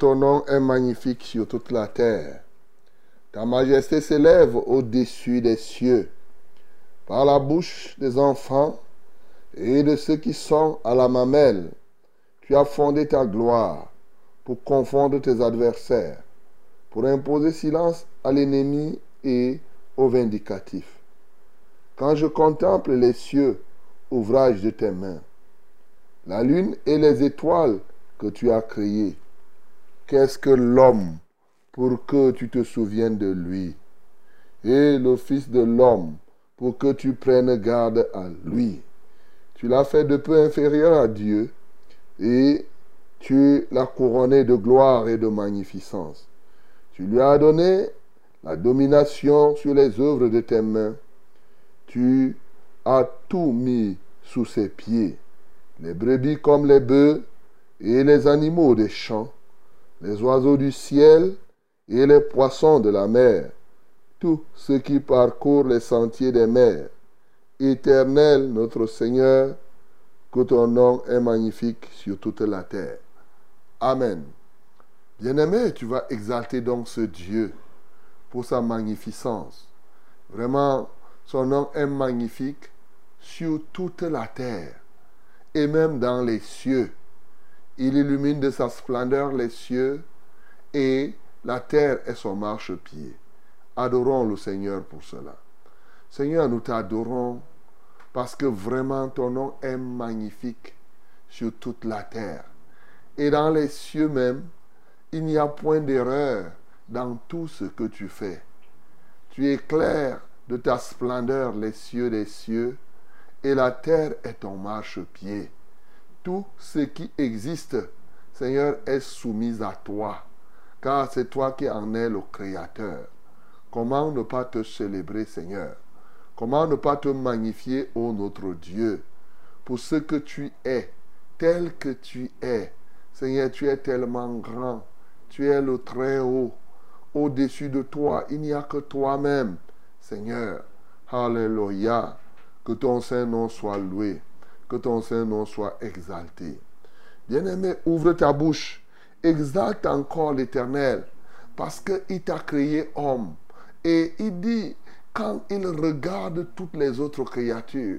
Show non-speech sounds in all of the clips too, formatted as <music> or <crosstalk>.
Ton nom est magnifique sur toute la terre. Ta majesté s'élève au-dessus des cieux. Par la bouche des enfants et de ceux qui sont à la mamelle, tu as fondé ta gloire pour confondre tes adversaires, pour imposer silence à l'ennemi et au vindicatif. Quand je contemple les cieux, ouvrage de tes mains, la lune et les étoiles que tu as créées. Qu'est-ce que l'homme pour que tu te souviennes de lui? Et le Fils de l'homme pour que tu prennes garde à lui. Tu l'as fait de peu inférieur à Dieu et tu l'as couronné de gloire et de magnificence. Tu lui as donné la domination sur les œuvres de tes mains. Tu as tout mis sous ses pieds les brebis comme les bœufs et les animaux des champs, les oiseaux du ciel et les poissons de la mer, tous ceux qui parcourent les sentiers des mers. Éternel notre Seigneur, que ton nom est magnifique sur toute la terre. Amen. Bien-aimé, tu vas exalter donc ce Dieu pour sa magnificence. Vraiment, son nom est magnifique sur toute la terre et même dans les cieux. Il illumine de sa splendeur les cieux et la terre est son marchepied. Adorons le Seigneur pour cela. Seigneur, nous t'adorons parce que vraiment ton nom est magnifique sur toute la terre. Et dans les cieux même, il n'y a point d'erreur dans tout ce que tu fais. Tu éclaires de ta splendeur les cieux des cieux et la terre est ton marchepied. Tout ce qui existe, Seigneur, est soumis à toi, car c'est toi qui en es le Créateur. Comment ne pas te célébrer, Seigneur? Comment ne pas te magnifier, ô notre Dieu, pour ce que tu es, tel que tu es. Seigneur, tu es tellement grand, tu es le Très-Haut. Au-dessus de toi, il n'y a que toi-même, Seigneur. Alléluia. Que ton Saint-Nom soit loué. Que ton Saint-Nom soit exalté. Bien-aimé, ouvre ta bouche. Exalte encore l'Éternel. Parce qu'il t'a créé homme. Et il dit, quand il regarde toutes les autres créatures,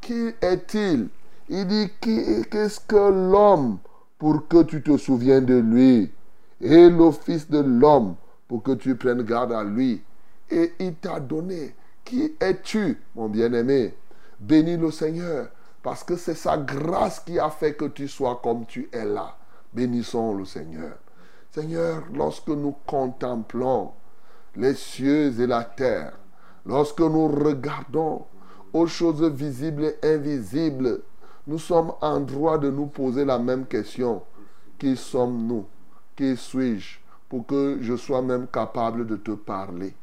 qui est-il? Il dit, qu'est-ce que l'homme pour que tu te souviennes de lui? Et le Fils de l'homme pour que tu prennes garde à lui. Et il t'a donné qui es-tu, mon bien-aimé? Bénis le Seigneur, parce que c'est sa grâce qui a fait que tu sois comme tu es là. Bénissons le Seigneur. Seigneur, lorsque nous contemplons les cieux et la terre, lorsque nous regardons aux choses visibles et invisibles, nous sommes en droit de nous poser la même question. Qui sommes-nous? Qui suis-je? Pour que je sois même capable de te parler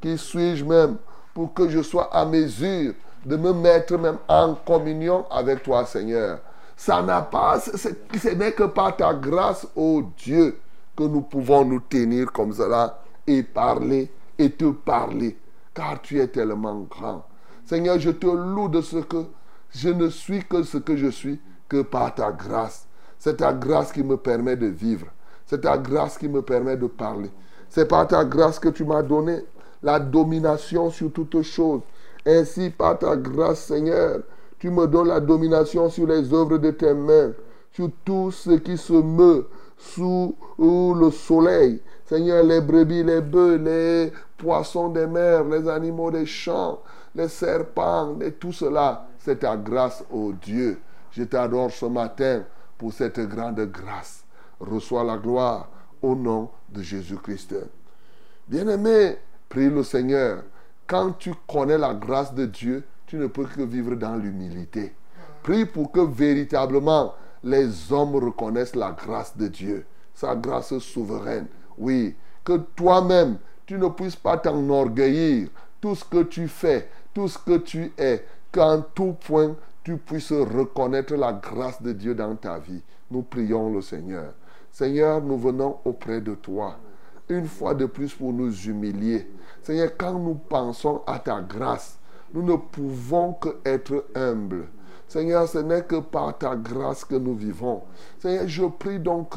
Qui suis-je même? Pour que je sois à mesure de me mettre même en communion avec toi, Seigneur Ça n'a pas, ce n'est que par ta grâce, ô Dieu, que nous pouvons nous tenir comme cela et parler et te parler, car tu es tellement grand. Seigneur, je te loue de ce que je ne suis que ce que je suis que par ta grâce. C'est ta grâce qui me permet de vivre. C'est ta grâce qui me permet de parler. C'est par ta grâce que tu m'as donné la domination sur toutes choses. Ainsi, par ta grâce, Seigneur, tu me donnes la domination sur les œuvres de tes mains, sur tout ce qui se meut sous le soleil. Seigneur, les brebis, les bœufs, les poissons des mers, les animaux des champs, les serpents, et tout cela, c'est ta grâce, ô Dieu. Je t'adore ce matin pour cette grande grâce. Reçois la gloire au nom de Jésus-Christ. Bien-aimé, prie le Seigneur. Quand tu connais la grâce de Dieu, tu ne peux que vivre dans l'humilité. Prie pour que véritablement les hommes reconnaissent la grâce de Dieu, sa grâce souveraine. Oui, que toi-même, tu ne puisses pas t'enorgueillir. Tout ce que tu fais, tout ce que tu es, qu'en tout point, tu puisses reconnaître la grâce de Dieu dans ta vie. Nous prions le Seigneur. Seigneur, nous venons auprès de toi, une fois de plus pour nous humilier. Seigneur, quand nous pensons à ta grâce, nous ne pouvons que être humbles. Seigneur, ce n'est que par ta grâce que nous vivons. Seigneur, je prie donc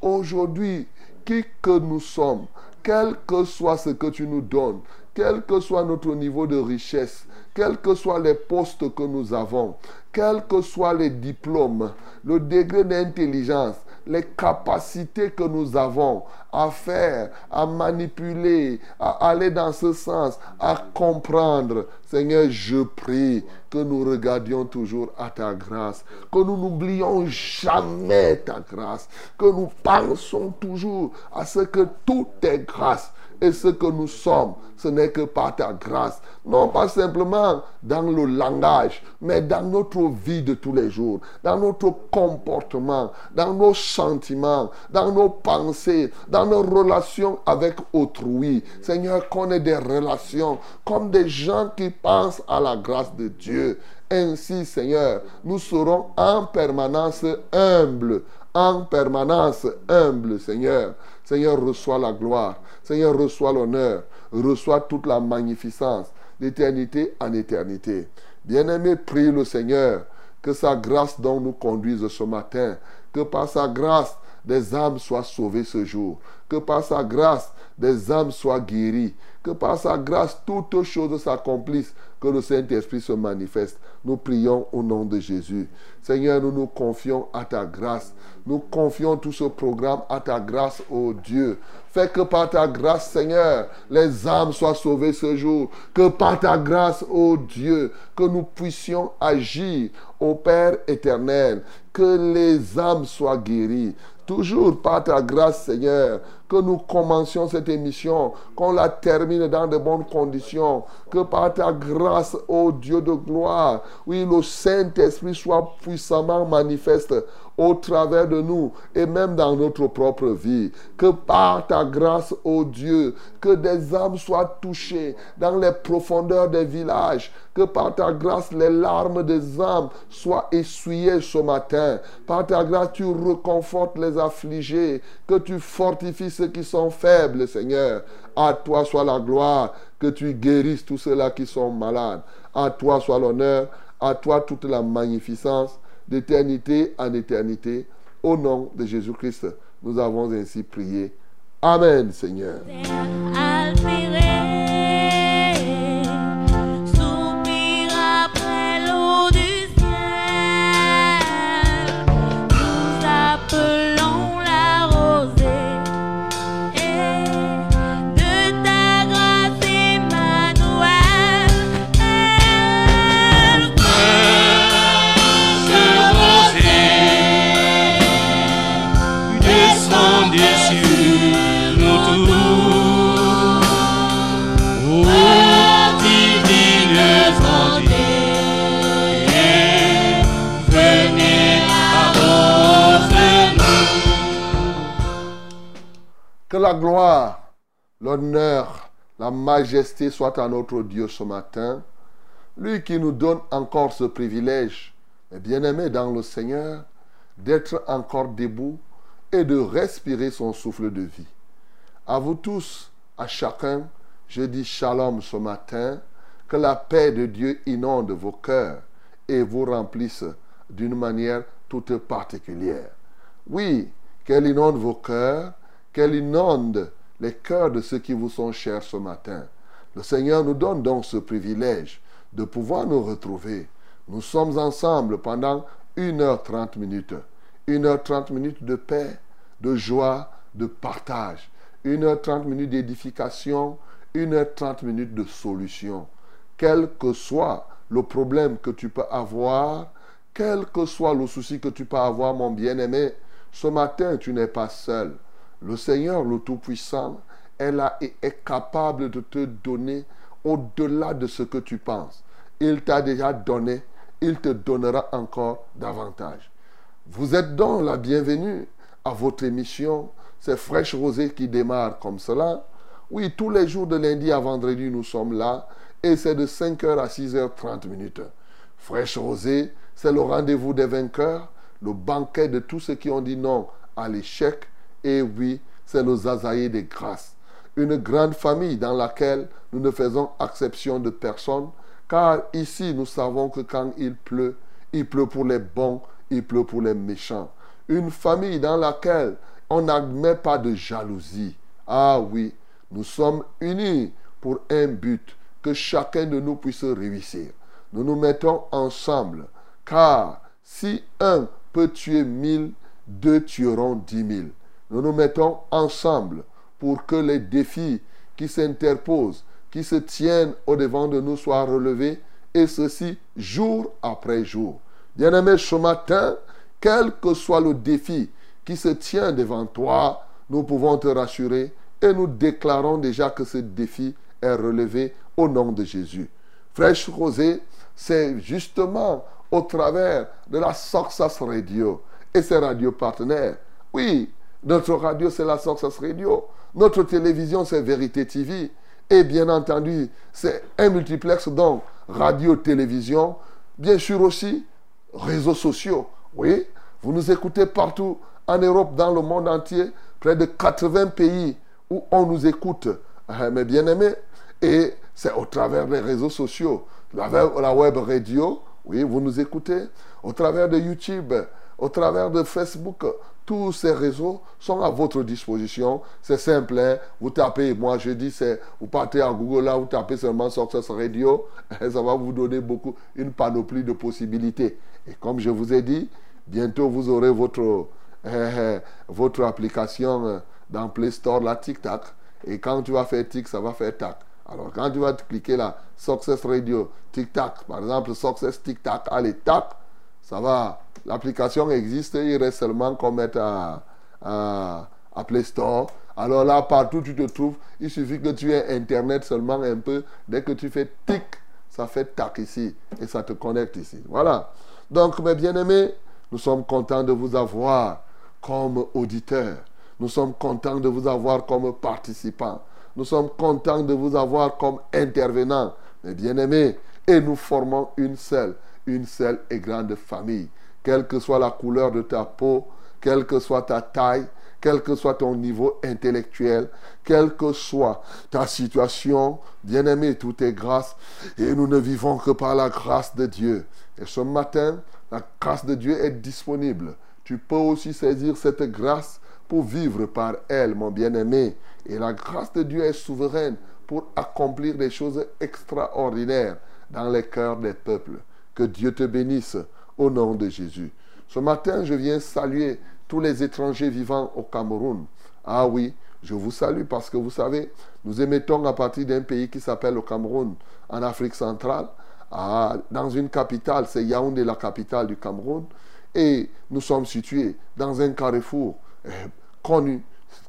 aujourd'hui, qui que nous sommes, quel que soit ce que tu nous donnes, quel que soit notre niveau de richesse, quels que soient les postes que nous avons, quels que soient les diplômes, le degré d'intelligence, les capacités que nous avons à faire, à manipuler, à aller dans ce sens, à comprendre. Seigneur, je prie que nous regardions toujours à ta grâce, que nous n'oublions jamais ta grâce, que nous pensons toujours à ce que tout est grâce et ce que nous sommes, ce n'est que par ta grâce. Non pas simplement dans le langage, mais dans notre vie de tous les jours, dans notre comportement, dans nos sentiments, dans nos pensées, dans nos relations avec autrui. Seigneur, qu'on ait des relations comme des gens qui pensent à la grâce de Dieu. Ainsi, Seigneur, nous serons en permanence humbles, en permanence humbles, Seigneur. Seigneur, reçois la gloire. Seigneur, reçois l'honneur. Reçois toute la magnificence d'éternité en éternité. Bien-aimé, prie le Seigneur que sa grâce dont nous conduise ce matin, que par sa grâce des âmes soient sauvées ce jour, que par sa grâce des âmes soient guéries, que par sa grâce toutes choses s'accomplissent, que le Saint-Esprit se manifeste. Nous prions au nom de Jésus. Seigneur, nous nous confions à ta grâce. Nous confions tout ce programme à ta grâce, ô Dieu. Fais que par ta grâce, Seigneur, les âmes soient sauvées ce jour. Que par ta grâce, ô Dieu, que nous puissions agir, ô Père éternel. Que les âmes soient guéries. Toujours par ta grâce, Seigneur, que nous commencions cette émission, qu'on la termine dans de bonnes conditions, que par ta grâce, ô Dieu de gloire, oui, le Saint-Esprit soit puissamment manifeste au travers de nous et même dans notre propre vie. Que par ta grâce, ô Dieu, que des âmes soient touchées dans les profondeurs des villages, que par ta grâce, les larmes des âmes soient essuyées ce matin. Par ta grâce, tu reconfortes les affligés, que tu fortifies ceux qui sont faibles, Seigneur. À toi soit la gloire, que tu guérisses tous ceux-là qui sont malades. À toi soit l'honneur, à toi toute la magnificence, d'éternité en éternité. Au nom de Jésus-Christ, nous avons ainsi prié. Amen, Seigneur. La gloire, l'honneur, la majesté soient à notre Dieu ce matin. Lui qui nous donne encore ce privilège, bien-aimé dans le Seigneur, d'être encore debout et de respirer son souffle de vie. À vous tous, à chacun, je dis shalom ce matin, que la paix de Dieu inonde vos cœurs et vous remplisse d'une manière toute particulière. Oui, qu'elle inonde vos cœurs, qu'elle inonde les cœurs de ceux qui vous sont chers ce matin. Le Seigneur nous donne donc ce privilège de pouvoir nous retrouver. Nous sommes ensemble pendant 1h30 minutes. 1h30 minutes de paix, de joie, de partage. 1h30 minutes d'édification, 1h30 minutes de solution. Quel que soit le problème que tu peux avoir, quel que soit le souci que tu peux avoir, mon bien-aimé, ce matin, tu n'es pas seul. Le Seigneur, le Tout-Puissant, est là et est capable de te donner au-delà de ce que tu penses. Il t'a déjà donné, il te donnera encore davantage. Vous êtes donc la bienvenue à votre émission. C'est Fraîche Rosée qui démarre comme cela. Oui, tous les jours de lundi à vendredi, nous sommes là. Et c'est de 5h à 6h30 minutes. Fraîche Rosée, c'est le rendez-vous des vainqueurs, le banquet de tous ceux qui ont dit non à l'échec. Et oui, c'est le zazaïe des grâces. Une grande famille dans laquelle nous ne faisons exception de personne, car ici nous savons que quand il pleut, il pleut pour les bons, il pleut pour les méchants. Une famille dans laquelle on n'admet pas de jalousie. Ah oui, nous sommes unis pour un but, que chacun de nous puisse réussir. Nous nous mettons ensemble, car si un peut tuer mille, deux tueront dix mille. Nous nous mettons ensemble pour que les défis qui s'interposent, qui se tiennent au-devant de nous soient relevés, et ceci jour après jour. Bien-aimé, ce matin, quel que soit le défi qui se tient devant toi, nous pouvons te rassurer et nous déclarons déjà que ce défi est relevé au nom de Jésus. Fraîche Rosée, c'est justement au travers de la Success Radio et ses radios partenaires. Oui, notre radio, c'est la Success Radio. Notre télévision, c'est Vérité TV. Et bien entendu, c'est un multiplex, donc radio-télévision. Bien sûr aussi, réseaux sociaux. Oui, vous nous écoutez partout en Europe, dans le monde entier, près de 80 pays où on nous écoute. Eh, mes bien-aimés, et c'est au travers des réseaux sociaux, la web radio, oui, vous nous écoutez, au travers de YouTube, au travers de Facebook, tous ces réseaux sont à votre disposition. C'est simple, hein. vous tapez, moi je dis, c'est, vous partez en Google là, vous tapez seulement Success Radio, <laughs> ça va vous donner beaucoup, une panoplie de possibilités. Et comme je vous ai dit, bientôt vous aurez votre, eh, votre application dans Play Store, la TikTok. Et quand tu vas faire tic, ça va faire tac. Alors quand tu vas cliquer là, Success Radio, tic-tac, par exemple, Success tic-tac, allez, tac, ça va. L'application existe, il reste seulement qu'on mette à, à, Play Store. Alors là, partout tu te trouves, il suffit que tu aies Internet seulement un peu. Dès que tu fais tic, ça fait tac ici et ça te connecte ici. Voilà. Donc, mes bien-aimés, nous sommes contents de vous avoir comme auditeurs. Nous sommes contents de vous avoir comme participants. Nous sommes contents de vous avoir comme intervenants, mes bien-aimés. Et nous formons une seule, une seule et grande famille. Quelle que soit la couleur de ta peau, quelle que soit ta taille, quel que soit ton niveau intellectuel, quelle que soit ta situation, bien-aimé, tout est grâce. Et nous ne vivons que par la grâce de Dieu. Et ce matin, la grâce de Dieu est disponible. Tu peux aussi saisir cette grâce pour vivre par elle, mon bien-aimé. Et la grâce de Dieu est souveraine pour accomplir des choses extraordinaires dans les cœurs des peuples. Que Dieu te bénisse au nom de Jésus. Ce matin, je viens saluer tous les étrangers vivant au Cameroun. Ah oui, je vous salue parce que vous savez, nous émettons à partir d'un pays qui s'appelle le Cameroun, en Afrique centrale. Ah, dans une capitale, c'est Yaoundé, la capitale du Cameroun. Et nous sommes situés dans un carrefour eh, connu,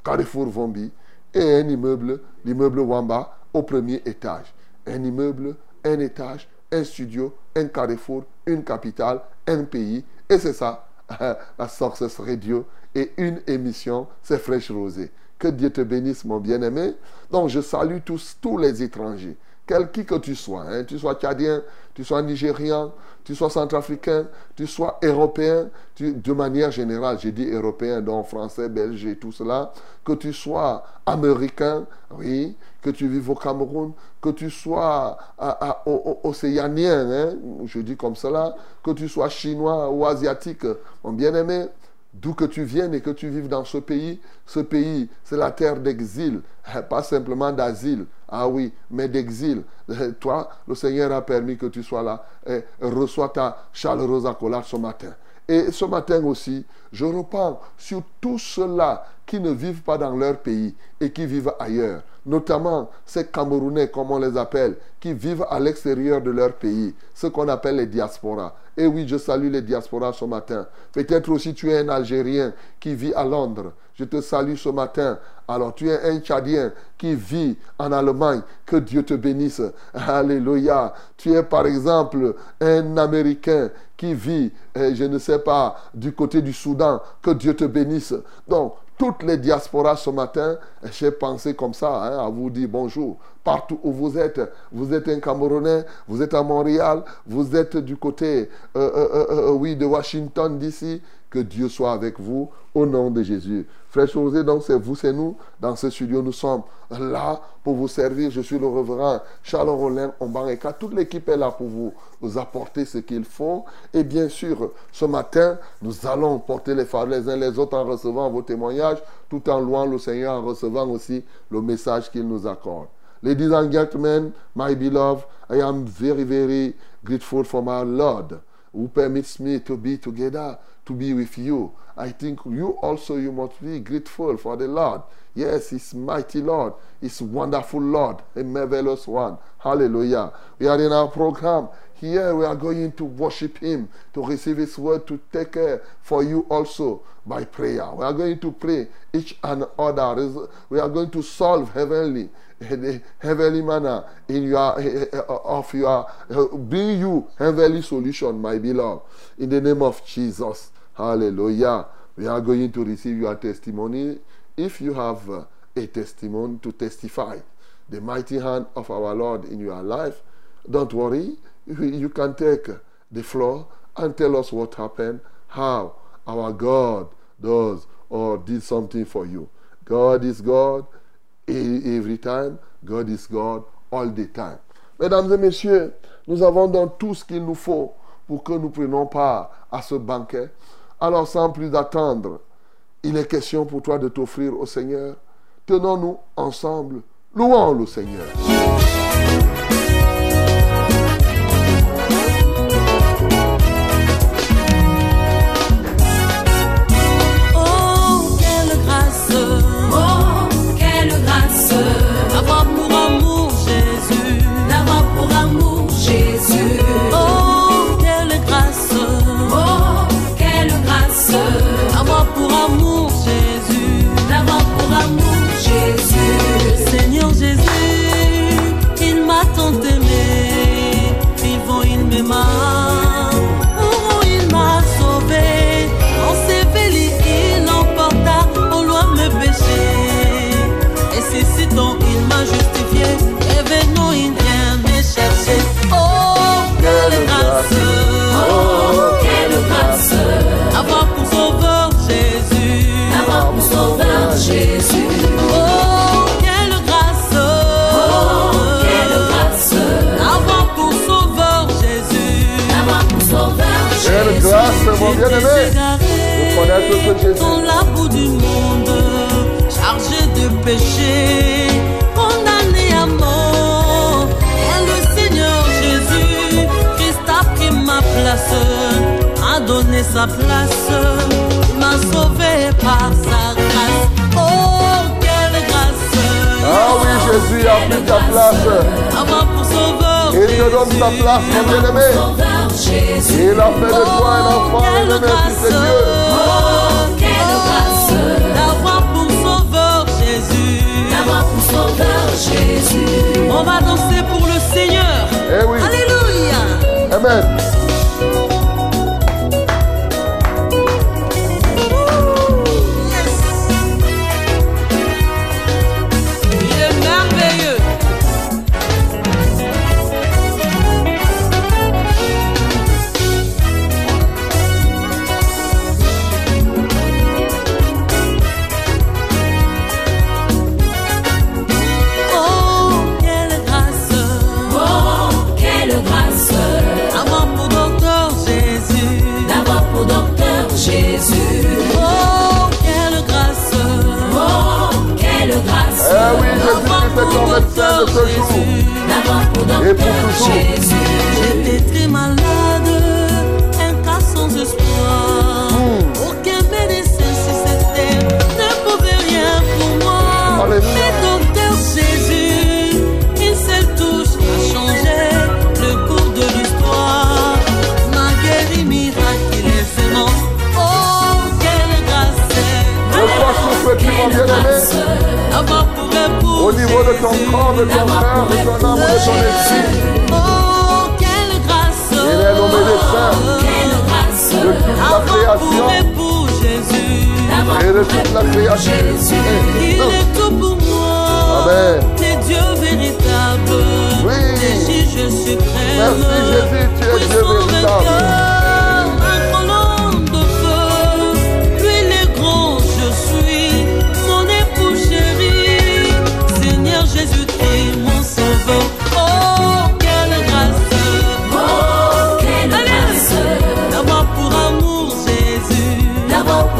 Carrefour Vombi, et un immeuble, l'immeuble Wamba, au premier étage. Un immeuble, un étage, un studio, un carrefour, une capitale, un pays. Et c'est ça, <laughs> la Success Radio. Et une émission, c'est Fraîche Rosée. Que Dieu te bénisse, mon bien-aimé. Donc, je salue tous, tous les étrangers quel qui que tu sois, hein, tu sois tchadien, tu sois nigérian, tu sois centrafricain, tu sois européen, de manière générale, j'ai dit européen, donc français, belge et tout cela, que tu sois américain, oui, que tu vives au Cameroun, que tu sois océanien, hein, je dis comme cela, que tu sois chinois ou asiatique, mon bien-aimé, d'où que tu viennes et que tu vives dans ce pays, ce pays, c'est la terre d'exil, pas simplement d'asile, ah oui, mais d'exil. Toi, le Seigneur a permis que tu sois là. Et reçois ta chaleureuse accolade ce matin. Et ce matin aussi, je reprends sur tous ceux-là qui ne vivent pas dans leur pays et qui vivent ailleurs, notamment ces Camerounais, comme on les appelle, qui vivent à l'extérieur de leur pays, ce qu'on appelle les diasporas. Et oui, je salue les diasporas ce matin. Peut-être aussi tu es un Algérien qui vit à Londres. Je te salue ce matin. Alors tu es un Tchadien qui vit en Allemagne. Que Dieu te bénisse. Alléluia. Tu es par exemple un Américain qui vit, eh, je ne sais pas, du côté du Soudan. Que Dieu te bénisse. Donc, toutes les diasporas ce matin, j'ai pensé comme ça, hein, à vous dire bonjour. Partout où vous êtes, vous êtes un Camerounais, vous êtes à Montréal, vous êtes du côté, euh, euh, euh, oui, de Washington d'ici. Que Dieu soit avec vous au nom de Jésus. Frère José, donc c'est vous, c'est nous. Dans ce studio, nous sommes là pour vous servir. Je suis le reverend Charles Rollin Ombareka. Toute l'équipe est là pour vous, vous apporter ce qu'il faut. Et bien sûr, ce matin, nous allons porter les phares les uns les autres en recevant vos témoignages, tout en louant le Seigneur, en recevant aussi le message qu'il nous accorde. Ladies and gentlemen, my beloved, I am very, very grateful for my Lord who permits me to be together to be with you. I think you also you must be grateful for the Lord. Yes, He's mighty Lord. He's wonderful Lord, a marvelous one. Hallelujah. We are in our program. Here we are going to worship Him, to receive His word, to take care for you also by prayer. We are going to pray each and other. We are going to solve heavenly, heavenly manner in your of your bring you heavenly solution, my beloved. In the name of Jesus. Hallelujah. We are going to receive your testimony. If you have uh, a testimony to testify the mighty hand of our Lord in your life, don't worry. You can take the floor and tell us what happened, how our God does or did something for you. God is God every time. God is God all the time. Mesdames et messieurs, nous avons donc tout ce qu'il nous faut pour que nous prenions part à ce banquet. Alors sans plus attendre, il est question pour toi de t'offrir au Seigneur. Tenons-nous ensemble, louons le Seigneur. Dans la boue du monde, chargé de péché, condamné à mort. Et le Seigneur Jésus, Christ a pris ma place, a donné sa place, m'a sauvé par sa grâce. Oh, quelle grâce! Ah oui, Jésus a pris ta place. pour sauveur. Il te donne ta place, mon bien-aimé. Il a fait de toi un enfant et de fils de Dieu. Oh, quelle grâce d'avoir pour sauveur Jésus. D'avoir pour sauveur Jésus. On va danser pour le Seigneur. Eh oui. Alléluia. Amen. ton. J'étais très malade, un cas sans espoir. Aucun médecin si c'était ne pouvait rien pour moi. Mais docteur Jésus, une seule touche a changé le cours de l'histoire. M'a guéri miraculeusement. Oh, quelle grâce! Le croix souffle, tu bien aimé. Au niveau de ton Jésus. corps, de ton cœur, de ton âme, de ton esprit. Oh, quelle grâce! Il est le médecin de toute la création Jésus. et de toute la création. Il est tout pour moi. T'es Dieu véritable. Oui. T'es juge suprême. Merci, Jésus, tu es Dieu véritable.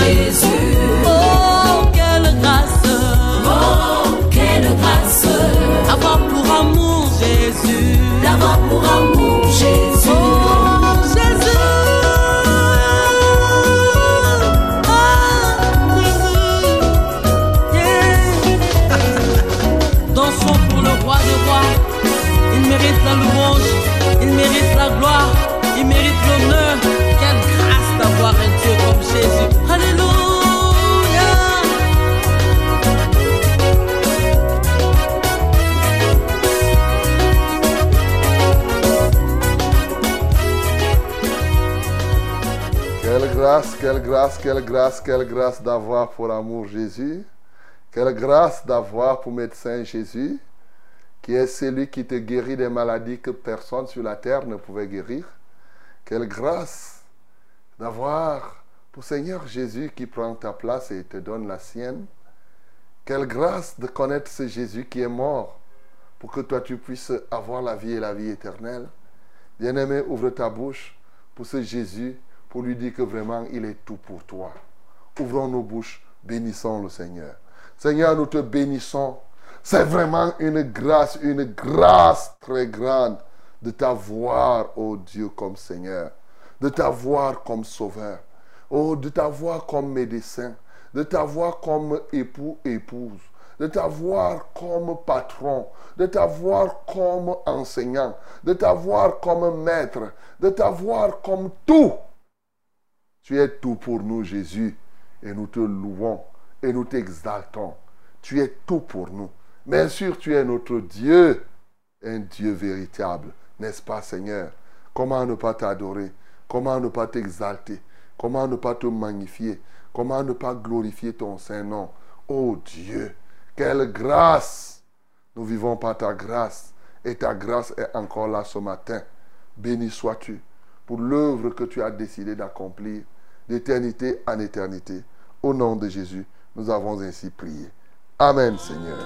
docteur quelle grâce, quelle grâce, quelle grâce d'avoir pour amour Jésus. Quelle grâce d'avoir pour médecin Jésus, qui est celui qui te guérit des maladies que personne sur la terre ne pouvait guérir. Quelle grâce d'avoir pour Seigneur Jésus qui prend ta place et te donne la sienne. Quelle grâce de connaître ce Jésus qui est mort pour que toi tu puisses avoir la vie et la vie éternelle. Bien-aimé, ouvre ta bouche pour ce Jésus, pour lui dire que vraiment il est tout pour toi. Ouvrons nos bouches, bénissons le Seigneur. Seigneur, nous te bénissons. C'est vraiment une grâce, une grâce très grande de t'avoir, oh Dieu, comme Seigneur, de t'avoir comme Sauveur, oh, de t'avoir comme médecin, de t'avoir comme époux, épouse, de t'avoir comme patron, de t'avoir comme enseignant, de t'avoir comme maître, de t'avoir comme tout. Tu es tout pour nous, Jésus, et nous te louons et nous t'exaltons. Tu es tout pour nous. Bien sûr, tu es notre Dieu, un Dieu véritable, n'est-ce pas, Seigneur? Comment ne pas t'adorer? Comment ne pas t'exalter? Comment ne pas te magnifier? Comment ne pas glorifier ton Saint-Nom? Oh Dieu, quelle grâce! Nous vivons par ta grâce et ta grâce est encore là ce matin. Béni sois-tu pour l'œuvre que tu as décidé d'accomplir d'éternité en éternité. Au nom de Jésus, nous avons ainsi prié. Amen, Seigneur.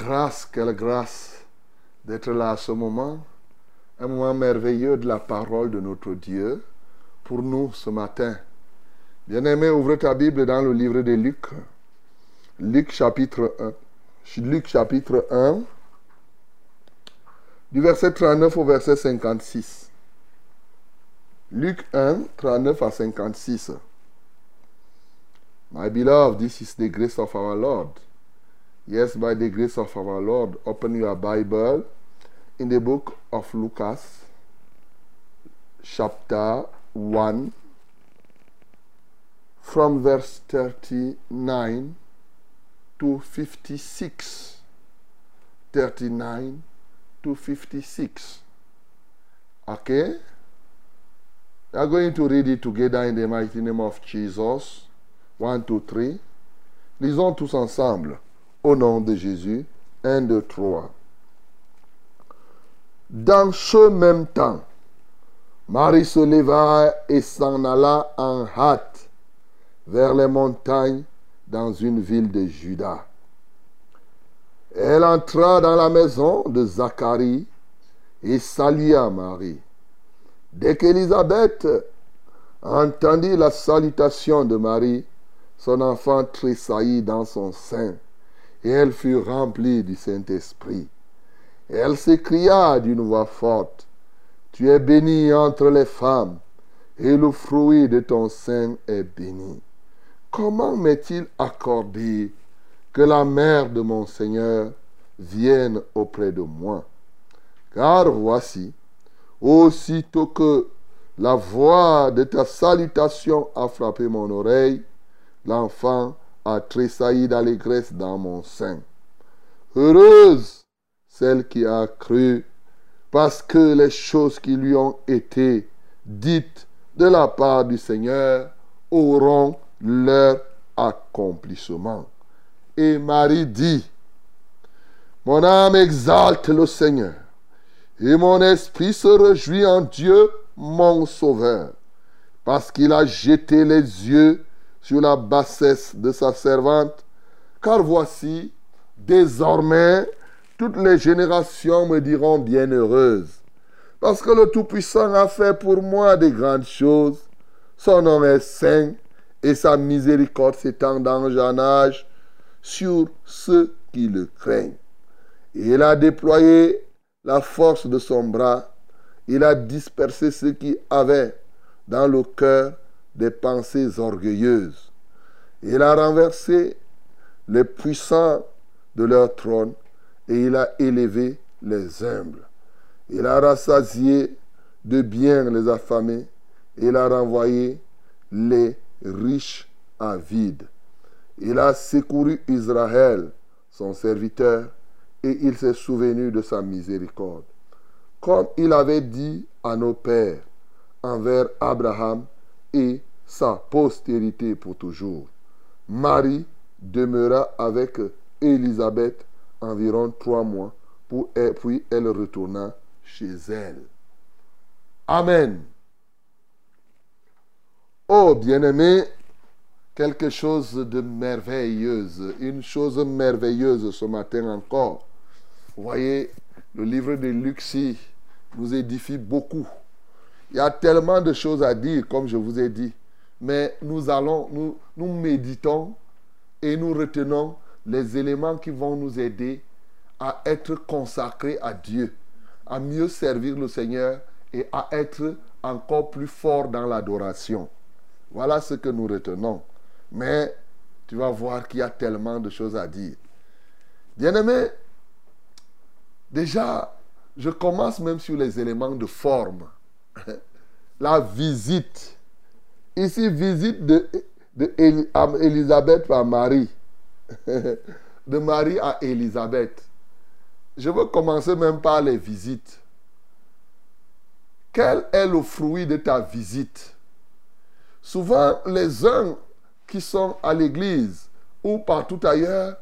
Grâce, quelle grâce d'être là à ce moment. Un moment merveilleux de la parole de notre Dieu pour nous ce matin. Bien-aimé, ouvre ta Bible dans le livre de Luc. Luc chapitre 1. Luc chapitre 1. Du verset 39 au verset 56. Luc 1, 39 à 56. My beloved, this is the grace of our Lord. Yes, by the grace of our Lord, open your Bible in the book of Lucas, chapter 1, from verse 39 to 56. 39 to 56. Okay? We are going to read it together in the mighty name of Jesus. 1, 2, 3. Lisons tous ensemble. Au nom de Jésus. 1, 2, 3. Dans ce même temps, Marie se leva et s'en alla en hâte vers les montagnes dans une ville de Juda. Elle entra dans la maison de Zacharie et salua Marie. Dès qu'Élisabeth entendit la salutation de Marie, son enfant tressaillit dans son sein, et elle fut remplie du Saint-Esprit. Et elle s'écria d'une voix forte, Tu es bénie entre les femmes, et le fruit de ton sein est béni. Comment m'est-il accordé que la mère de mon Seigneur vienne auprès de moi? Car voici, aussitôt que la voix de ta salutation a frappé mon oreille, l'enfant a tressailli d'allégresse dans mon sein. Heureuse celle qui a cru, parce que les choses qui lui ont été dites de la part du Seigneur auront leur accomplissement. Et Marie dit, Mon âme exalte le Seigneur, et mon esprit se réjouit en Dieu, mon Sauveur, parce qu'il a jeté les yeux sur la bassesse de sa servante, car voici, désormais, toutes les générations me diront bienheureuse, parce que le Tout-Puissant a fait pour moi de grandes choses. Son nom est saint et sa miséricorde s'étend d'âge en âge sur ceux qui le craignent. il a déployé la force de son bras, il a dispersé ceux qui avaient dans le cœur des pensées orgueilleuses. Il a renversé les puissants de leur trône et il a élevé les humbles. Il a rassasié de bien les affamés et il a renvoyé les riches à vide. Il a secouru Israël, son serviteur, et il s'est souvenu de sa miséricorde. Comme il avait dit à nos pères, envers Abraham et sa postérité pour toujours. Marie demeura avec Élisabeth environ trois mois, puis elle retourna chez elle. Amen. Oh, bien-aimé, quelque chose de merveilleuse, une chose merveilleuse ce matin encore. Vous voyez, le livre de Luxi nous édifie beaucoup. Il y a tellement de choses à dire, comme je vous ai dit. Mais nous allons, nous, méditons et nous retenons les éléments qui vont nous aider à être consacrés à Dieu, à mieux servir le Seigneur et à être encore plus fort dans l'adoration. Voilà ce que nous retenons. Mais tu vas voir qu'il y a tellement de choses à dire. Bien-aimé, déjà, je commence même sur les éléments de forme. La visite. Ici, visite de, de par Marie. <laughs> De Marie à Élisabeth. Je veux commencer même par les visites. Quel est le fruit de ta visite? Souvent, les uns qui sont à l'église ou partout ailleurs,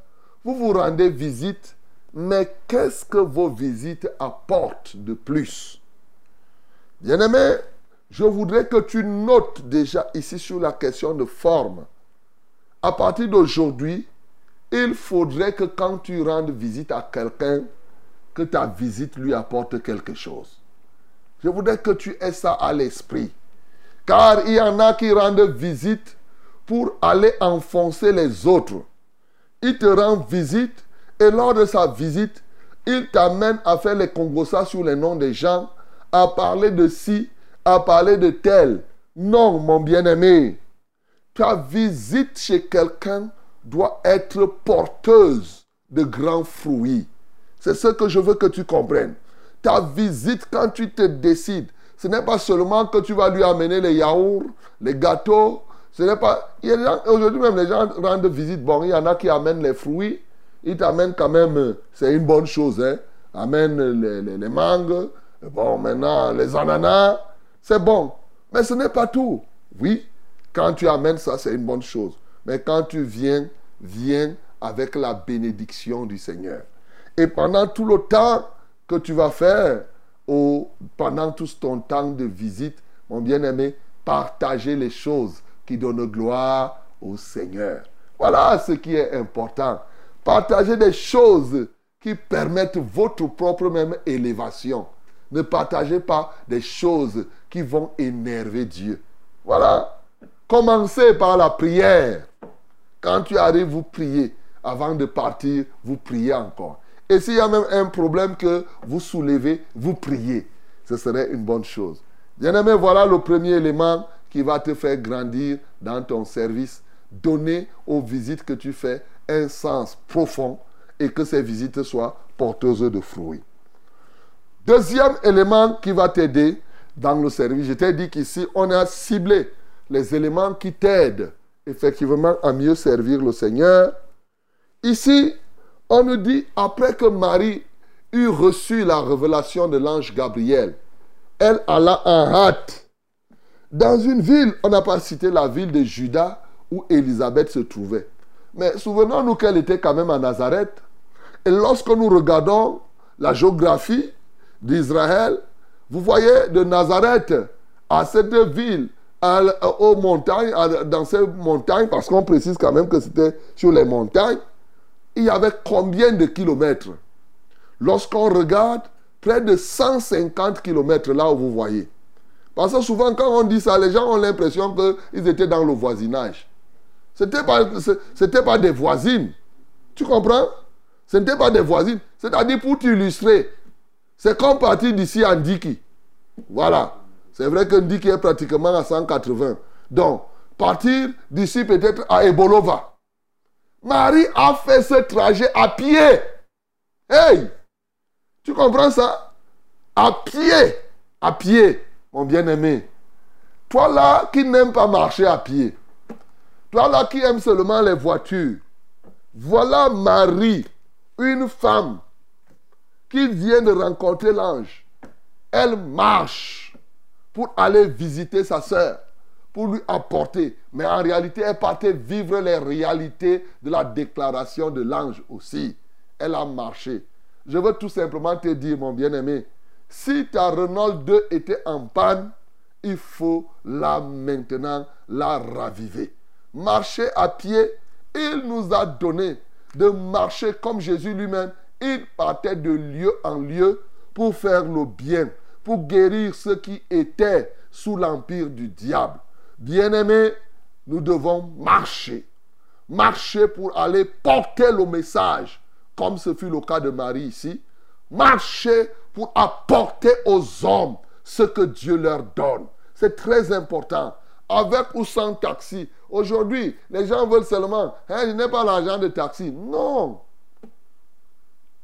vous vous rendez visite, mais qu'est-ce que vos visites apportent de plus? Bien-aimé, je voudrais que tu notes déjà ici sur la question de forme. À partir d'aujourd'hui, il faudrait que quand tu rendes visite à quelqu'un, que ta visite lui apporte quelque chose. Je voudrais que tu aies ça à l'esprit. Car il y en a qui rendent visite pour aller enfoncer les autres. Il te rend visite et lors de sa visite, il t'amène à faire les congossas sur les noms des gens, à parler de ci, à parler de tel. Non, mon bien-aimé. Ta visite chez quelqu'un doit être porteuse de grands fruits. C'est ce que je veux que tu comprennes. Ta visite, quand tu te décides, ce n'est pas seulement que tu vas lui amener les yaourts, les gâteaux. Ce n'est pas. Aujourd'hui même, les gens rendent visite. Bon, il y en a qui amènent les fruits. Ils t'amènent quand même. C'est une bonne chose. Hein? Amènent les mangues. Bon, maintenant, les ananas. C'est bon. Mais ce n'est pas tout. Oui, quand tu amènes ça, c'est une bonne chose. Mais quand tu viens, viens avec la bénédiction du Seigneur. Et pendant tout le temps que tu vas faire, ou pendant tout ton temps de visite, mon bien-aimé, partager les choses qui donnent gloire au Seigneur. Voilà ce qui est important. Partagez des choses qui permettent votre propre même élévation. Ne partagez pas des choses qui vont énerver Dieu. Voilà. Commencez par la prière. Quand tu arrives, vous priez. Avant de partir, vous priez encore. Et s'il y a même un problème que vous soulevez, vous priez. Ce serait une bonne chose. Bien-aimé, voilà le premier élément qui va te faire grandir dans ton service. Donner aux visites que tu fais un sens profond et que ces visites soient porteuses de fruits. Deuxième élément qui va t'aider dans le service, je t'ai dit qu'ici, on a ciblé les éléments qui t'aident effectivement à mieux servir le Seigneur. Ici, on nous dit, après que Marie eut reçu la révélation de l'ange Gabriel, elle alla en hâte. Dans une ville, on n'a pas cité la ville de Juda où Élisabeth se trouvait. Mais souvenons-nous qu'elle était quand même à Nazareth. Et lorsque nous regardons la géographie d'Israël, vous voyez de Nazareth à cette ville, aux montagnes, dans ces montagnes, parce qu'on précise quand même que c'était sur les montagnes, il y avait combien de kilomètres? Lorsqu'on regarde, près de 150 kilomètres là où vous voyez. Parce que souvent, quand on dit ça, les gens ont l'impression qu'ils étaient dans le voisinage. Ce n'était pas, pas des voisines. Tu comprends? Ce n'était pas des voisines. C'est-à-dire, pour t'illustrer, c'est comme partir d'ici à Ndiki. Voilà. C'est vrai que Ndiki est pratiquement à 180. Donc, partir d'ici peut-être à Ebolova. Marie a fait ce trajet à pied. Hey! Tu comprends ça? À pied. À pied, mon bien-aimé. Toi là qui n'aimes pas marcher à pied. Toi là qui aimes seulement les voitures. Voilà Marie, une femme qui vient de rencontrer l'ange. Elle marche pour aller visiter sa soeur pour lui apporter. Mais en réalité, elle partait vivre les réalités de la déclaration de l'ange aussi. Elle a marché. Je veux tout simplement te dire, mon bien-aimé, si ta Renault 2 était en panne, il faut là maintenant la raviver. Marcher à pied, il nous a donné de marcher comme Jésus lui-même. Il partait de lieu en lieu pour faire le bien, pour guérir ceux qui étaient sous l'empire du diable. Bien-aimés, nous devons marcher. Marcher pour aller porter le message, comme ce fut le cas de Marie ici. Marcher pour apporter aux hommes ce que Dieu leur donne. C'est très important. Avec ou sans taxi. Aujourd'hui, les gens veulent seulement, hein, je n'ai pas l'argent de taxi. Non.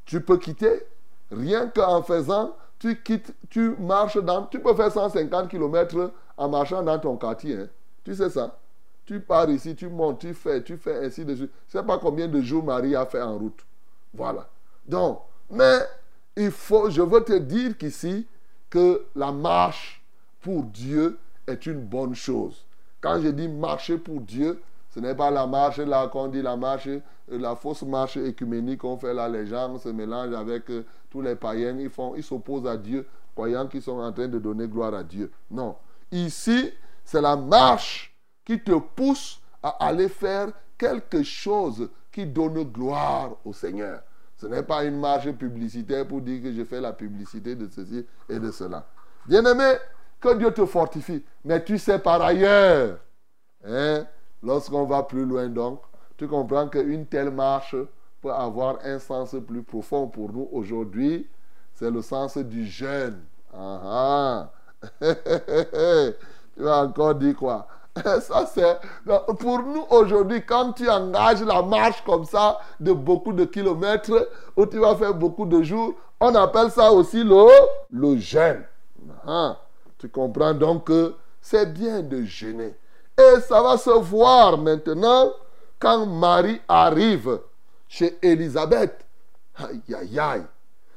Tu peux quitter rien qu'en faisant, tu quittes, tu marches dans, tu peux faire 150 km en marchant dans ton quartier. Hein. Tu sais ça Tu pars ici, tu montes, tu fais, tu fais ainsi de suite. Je ne sais pas combien de jours Marie a fait en route. Voilà. Donc, mais il faut, je veux te dire qu'ici, que la marche pour Dieu est une bonne chose. Quand je dis marcher pour Dieu, ce n'est pas la marche là qu'on dit la marche, la fausse marche écuménique qu'on fait là, les gens se mélangent avec euh, tous les païens, ils s'opposent à Dieu, croyant qu'ils sont en train de donner gloire à Dieu. Non. Ici, c'est la marche qui te pousse à aller faire quelque chose qui donne gloire au Seigneur. Ce n'est pas une marche publicitaire pour dire que je fais la publicité de ceci et de cela. Bien-aimé, que Dieu te fortifie. Mais tu sais par ailleurs, hein, lorsqu'on va plus loin donc, tu comprends qu'une telle marche peut avoir un sens plus profond pour nous aujourd'hui? C'est le sens du jeûne. <laughs> Tu vas encore dire quoi? <laughs> Ça, c'est. Pour nous, aujourd'hui, quand tu engages la marche comme ça, de beaucoup de kilomètres, où tu vas faire beaucoup de jours, on appelle ça aussi le, le jeûne. Tu comprends donc que c'est bien de jeûner. Et ça va se voir maintenant quand Marie arrive chez Élisabeth. Aïe, aïe, aïe.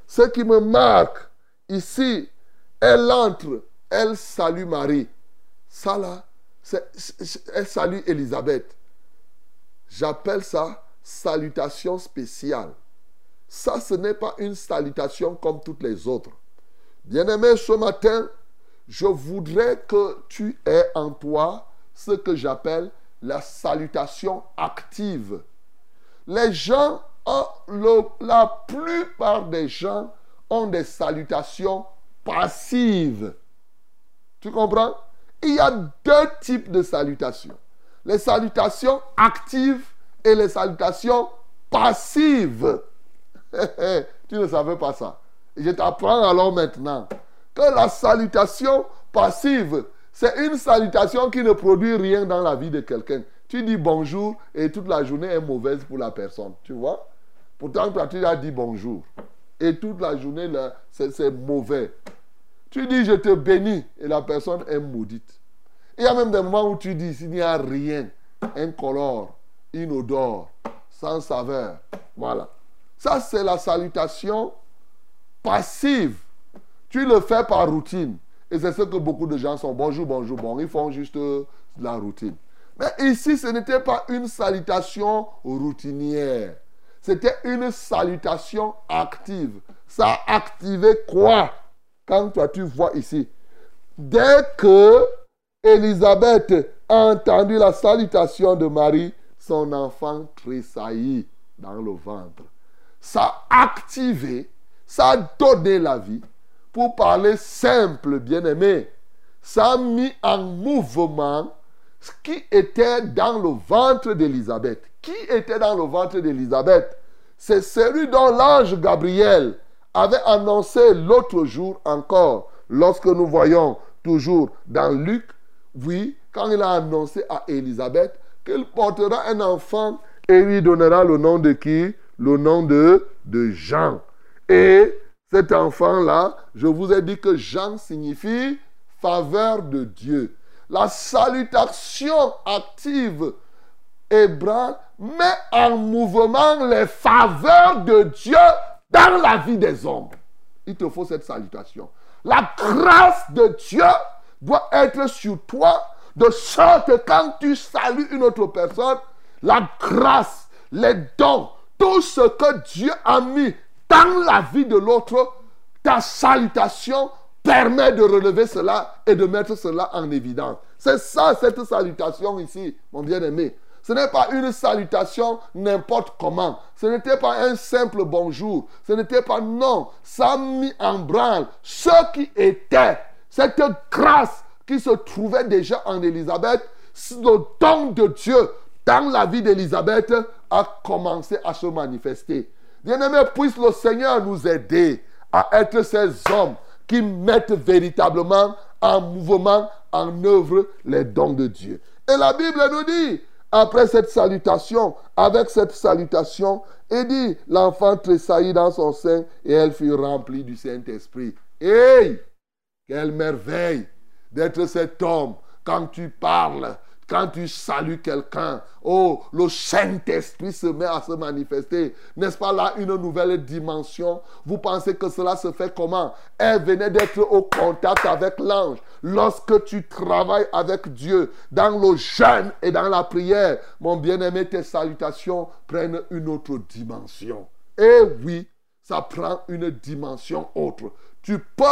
Ce qui me marque ici, elle entre, elle salue Marie. Ça là, elle salue Élisabeth. J'appelle ça salutation spéciale. Ça, ce n'est pas une salutation comme toutes les autres. Bien-aimé, ce matin, je voudrais que tu aies en toi ce que j'appelle la salutation active. Les gens, la plupart des gens ont des salutations passives. Tu comprends? Il y a deux types de salutations. Les salutations actives et les salutations passives. <laughs> tu ne savais pas ça. Je t'apprends alors maintenant que la salutation passive, c'est une salutation qui ne produit rien dans la vie de quelqu'un. Tu dis bonjour et toute la journée est mauvaise pour la personne. Tu vois Pourtant, tu as dit bonjour. Et toute la journée, c'est mauvais. Tu dis je te bénis et la personne est maudite. Il y a même des moments où tu dis s'il n'y a rien, incolore, inodore, sans saveur. Voilà. Ça, c'est la salutation passive. Tu le fais par routine. Et c'est ce que beaucoup de gens sont. Bonjour, bonjour, bon. Ils font juste la routine. Mais ici, ce n'était pas une salutation routinière. C'était une salutation active. Ça a activé quoi? Quand toi, tu vois ici. Dès que Élisabeth a entendu la salutation de Marie, son enfant tressaillit dans le ventre. Ça a activé, ça a donné la vie. Pour parler simple, bien-aimé, ça a mis en mouvement ce qui était dans le ventre d'Élisabeth. Qui était dans le ventre d'Élisabeth? C'est celui dont l'ange Gabriel avait annoncé l'autre jour encore, lorsque nous voyons toujours dans Luc, oui, quand il a annoncé à Élisabeth qu'il portera un enfant et lui donnera le nom de qui? Le nom de, de Jean. Et cet enfant-là, je vous ai dit que Jean signifie faveur de Dieu. La salutation active hébreu met en mouvement les faveurs de Dieu dans la vie des hommes. Il te faut cette salutation. La grâce de Dieu doit être sur toi de sorte que quand tu salues une autre personne, la grâce, les dons, tout ce que Dieu a mis dans la vie de l'autre, ta salutation permet de relever cela et de mettre cela en évidence. C'est ça, cette salutation ici, mon bien-aimé. Ce n'est pas une salutation n'importe comment. Ce n'était pas un simple bonjour. Ce n'était pas non. Ça a mis en branle ce qui était. Cette grâce qui se trouvait déjà en Élisabeth, le don de Dieu dans la vie d'Élisabeth a commencé à se manifester. Bien-aimé, puisse le Seigneur nous aider à être ces hommes qui mettent véritablement en mouvement, en œuvre les dons de Dieu. Et la Bible nous dit, après cette salutation, avec cette salutation, il dit, l'enfant tressaillit dans son sein et elle fut remplie du Saint-Esprit. Hey! Quelle merveille d'être cet homme quand tu parles quand tu salues quelqu'un, oh, le Saint-Esprit se met à se manifester. N'est-ce pas là une nouvelle dimension? Vous pensez que cela se fait comment? Elle venait d'être au contact avec l'ange. Lorsque tu travailles avec Dieu dans le jeûne et dans la prière, mon bien-aimé, tes salutations prennent une autre dimension. Et oui, ça prend une dimension autre. Tu peux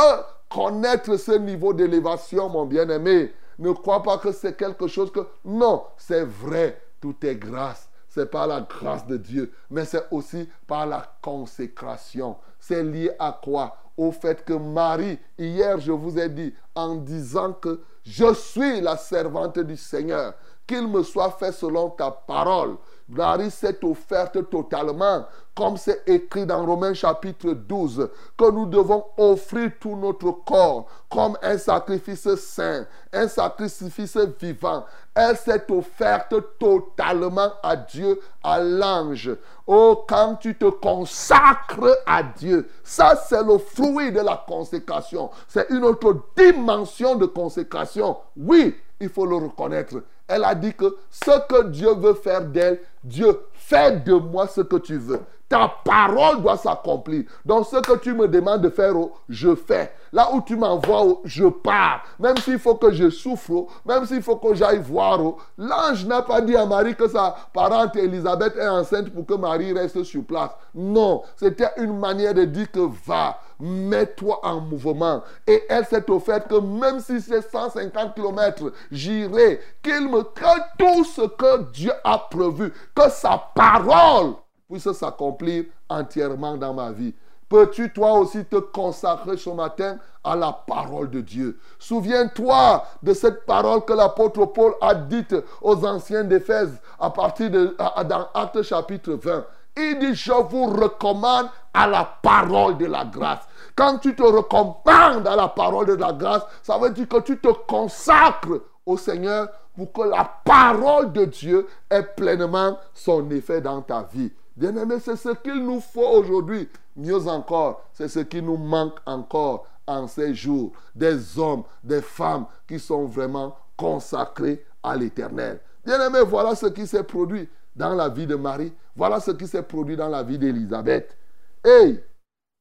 connaître ce niveau d'élévation, mon bien-aimé ne crois pas que c'est quelque chose que... Non, c'est vrai, tout est grâce. C'est par la grâce de Dieu, mais c'est aussi par la consécration. C'est lié à quoi? Au fait que Marie, hier je vous ai dit, en disant que je suis la servante du Seigneur, qu'il me soit fait selon ta parole. Marie s'est offerte totalement, comme c'est écrit dans Romains chapitre 12, que nous devons offrir tout notre corps comme un sacrifice saint, un sacrifice vivant. Elle s'est offerte totalement à Dieu, à l'ange. Oh, quand tu te consacres à Dieu, ça c'est le fruit de la consécration. C'est une autre dimension de consécration. Oui, il faut le reconnaître. Elle a dit que ce que Dieu veut faire d'elle, Dieu, fais de moi ce que tu veux. Ta parole doit s'accomplir. Donc ce que tu me demandes de faire, oh, je fais. Là où tu m'envoies, oh, je pars. Même s'il faut que je souffre, oh, même s'il faut que j'aille voir. L'ange n'a pas dit à Marie que sa parente Elisabeth est enceinte pour que Marie reste sur place. Non, c'était une manière de dire que va mets-toi en mouvement. Et elle s'est offerte que même si c'est 150 km, j'irai, qu'il me crée tout ce que Dieu a prévu, que sa parole puisse s'accomplir entièrement dans ma vie. Peux-tu toi aussi te consacrer ce matin à la parole de Dieu? Souviens-toi de cette parole que l'apôtre Paul a dite aux anciens d'Éphèse à partir de dans Acte chapitre 20. Il dit, je vous recommande à la parole de la grâce. Quand tu te recommandes à la parole de la grâce, ça veut dire que tu te consacres au Seigneur pour que la parole de Dieu ait pleinement son effet dans ta vie. Bien-aimé, c'est ce qu'il nous faut aujourd'hui. Mieux encore, c'est ce qui nous manque encore en ces jours. Des hommes, des femmes qui sont vraiment consacrés à l'éternel. Bien-aimé, voilà ce qui s'est produit dans la vie de Marie. Voilà ce qui s'est produit dans la vie d'Élisabeth. Et,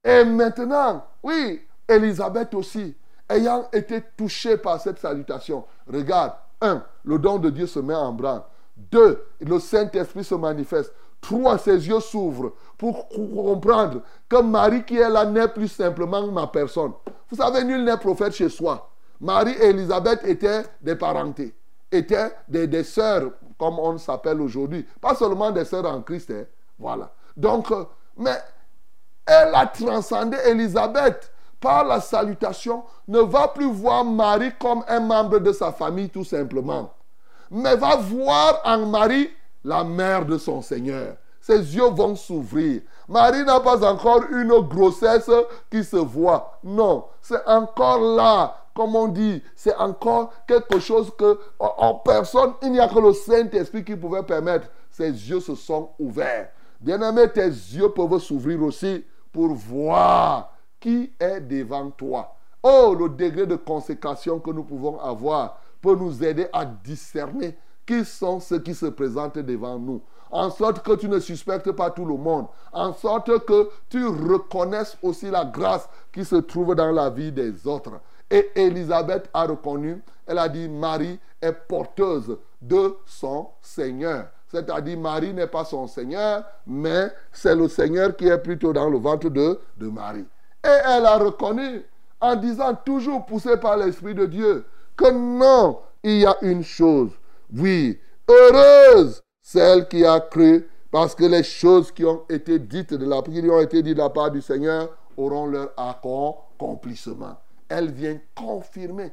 et maintenant, oui, Élisabeth aussi, ayant été touchée par cette salutation, regarde, un, le don de Dieu se met en branle. Deux, le Saint-Esprit se manifeste. Trois, ses yeux s'ouvrent pour comprendre que Marie qui est là n'est plus simplement ma personne. Vous savez, nul n'est prophète chez soi. Marie et Élisabeth étaient des parentés, étaient des, des sœurs, comme on s'appelle aujourd'hui. Pas seulement des sœurs en Christ. Hein. Voilà. Donc, euh, mais elle a transcendé Élisabeth par la salutation, ne va plus voir Marie comme un membre de sa famille tout simplement, mais va voir en Marie la mère de son Seigneur. Ses yeux vont s'ouvrir. Marie n'a pas encore une grossesse qui se voit. Non, c'est encore là, comme on dit, c'est encore quelque chose que en personne, il n'y a que le Saint-Esprit qui pouvait permettre. Ses yeux se sont ouverts. Bien-aimé, tes yeux peuvent s'ouvrir aussi pour voir qui est devant toi. Oh, le degré de consécration que nous pouvons avoir peut nous aider à discerner qui sont ceux qui se présentent devant nous. En sorte que tu ne suspectes pas tout le monde. En sorte que tu reconnaisses aussi la grâce qui se trouve dans la vie des autres. Et Élisabeth a reconnu, elle a dit, Marie est porteuse de son Seigneur. C'est-à-dire, Marie n'est pas son Seigneur, mais c'est le Seigneur qui est plutôt dans le ventre de, Marie. Et elle a reconnu, en disant, toujours poussée par l'Esprit de Dieu, que non, il y a une chose. Oui, heureuse celle qui a cru, parce que les choses qui ont été dites de la, qui ont été dites de la part du Seigneur auront leur accomplissement. Elle vient confirmer.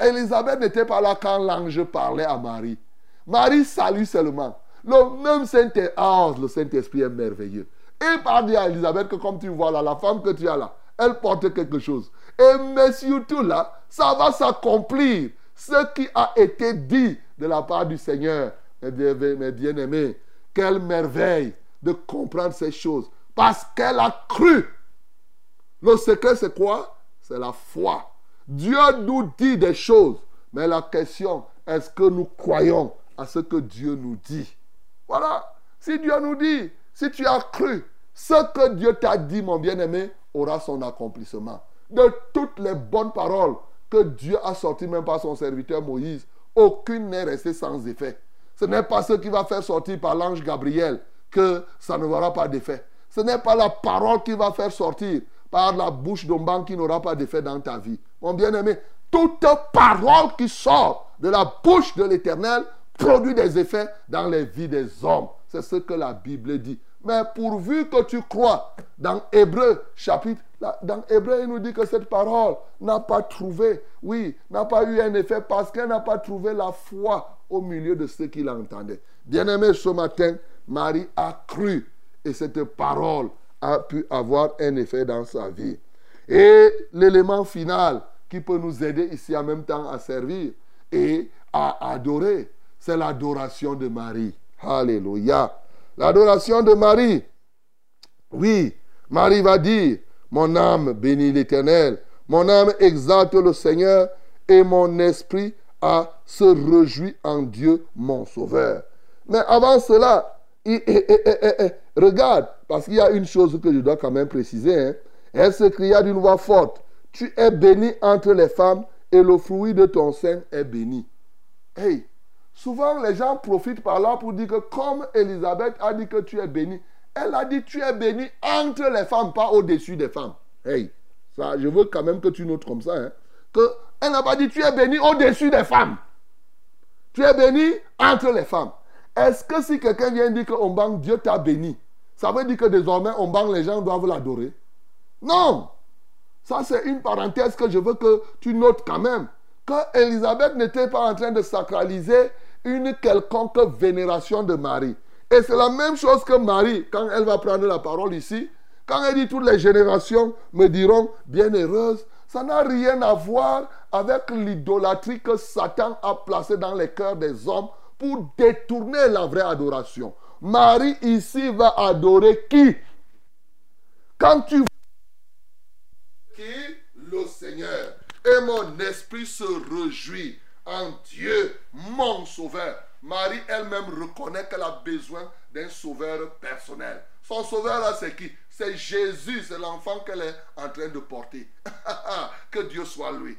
Élisabeth n'était pas là quand l'ange parlait à Marie. Marie salue seulement. Le même Saint-Esprit, le Saint-Esprit est merveilleux. Et par à Elisabeth que comme tu vois là, la femme que tu as là, elle porte quelque chose. Et mais surtout là, ça va s'accomplir. Ce qui a été dit de la part du Seigneur, mes bien-aimés, quelle merveille de comprendre ces choses. Parce qu'elle a cru. Le secret, c'est quoi? C'est la foi. Dieu nous dit des choses. Mais la question, est-ce que nous croyons à ce que Dieu nous dit? Voilà. Si Dieu nous dit, si tu as cru, ce que Dieu t'a dit, mon bien-aimé, aura son accomplissement. De toutes les bonnes paroles que Dieu a sorties, même par son serviteur Moïse, aucune n'est restée sans effet. Ce n'est pas ce qui va faire sortir par l'ange Gabriel que ça ne aura pas d'effet. Ce n'est pas la parole qui va faire sortir par la bouche d'un qui n'aura pas d'effet dans ta vie. Mon bien-aimé, toute parole qui sort de la bouche de l'Éternel produit des effets dans les vies des hommes. C'est ce que la Bible dit. Mais pourvu que tu crois, dans Hébreu chapitre, dans Hébreu, il nous dit que cette parole n'a pas trouvé, oui, n'a pas eu un effet parce qu'elle n'a pas trouvé la foi au milieu de ceux qui l'entendaient. Bien-aimé, ce matin, Marie a cru et cette parole a pu avoir un effet dans sa vie. Et l'élément final qui peut nous aider ici en même temps à servir et à adorer, c'est l'adoration de Marie. Alléluia. L'adoration de Marie. Oui, Marie va dire, mon âme bénit l'Éternel, mon âme exalte le Seigneur et mon esprit a se réjouit en Dieu mon Sauveur. Mais avant cela, regarde, parce qu'il y a une chose que je dois quand même préciser. Elle se cria d'une voix forte, tu es béni entre les femmes et le fruit de ton sein est béni. Hey, souvent les gens profitent par là pour dire que comme Elisabeth a dit que tu es béni, elle a dit tu es béni entre les femmes, pas au-dessus des femmes. Hey, ça, je veux quand même que tu notes comme ça. Hein, que elle n'a pas dit tu es béni au-dessus des femmes. Tu es béni entre les femmes. Est-ce que si quelqu'un vient dire que banque Dieu t'a béni, ça veut dire que désormais banque les gens doivent l'adorer Non. Ça, c'est une parenthèse que je veux que tu notes quand même. Que Élisabeth n'était pas en train de sacraliser une quelconque vénération de Marie. Et c'est la même chose que Marie, quand elle va prendre la parole ici, quand elle dit toutes les générations me diront bienheureuses, ça n'a rien à voir avec l'idolâtrie que Satan a placée dans les cœurs des hommes pour détourner la vraie adoration. Marie ici va adorer qui? Quand tu qui? Le Seigneur. Et mon esprit se réjouit en Dieu, mon sauveur. Marie elle-même reconnaît qu'elle a besoin d'un sauveur personnel. Son sauveur là, c'est qui? C'est Jésus, c'est l'enfant qu'elle est en train de porter. <laughs> que Dieu soit lui.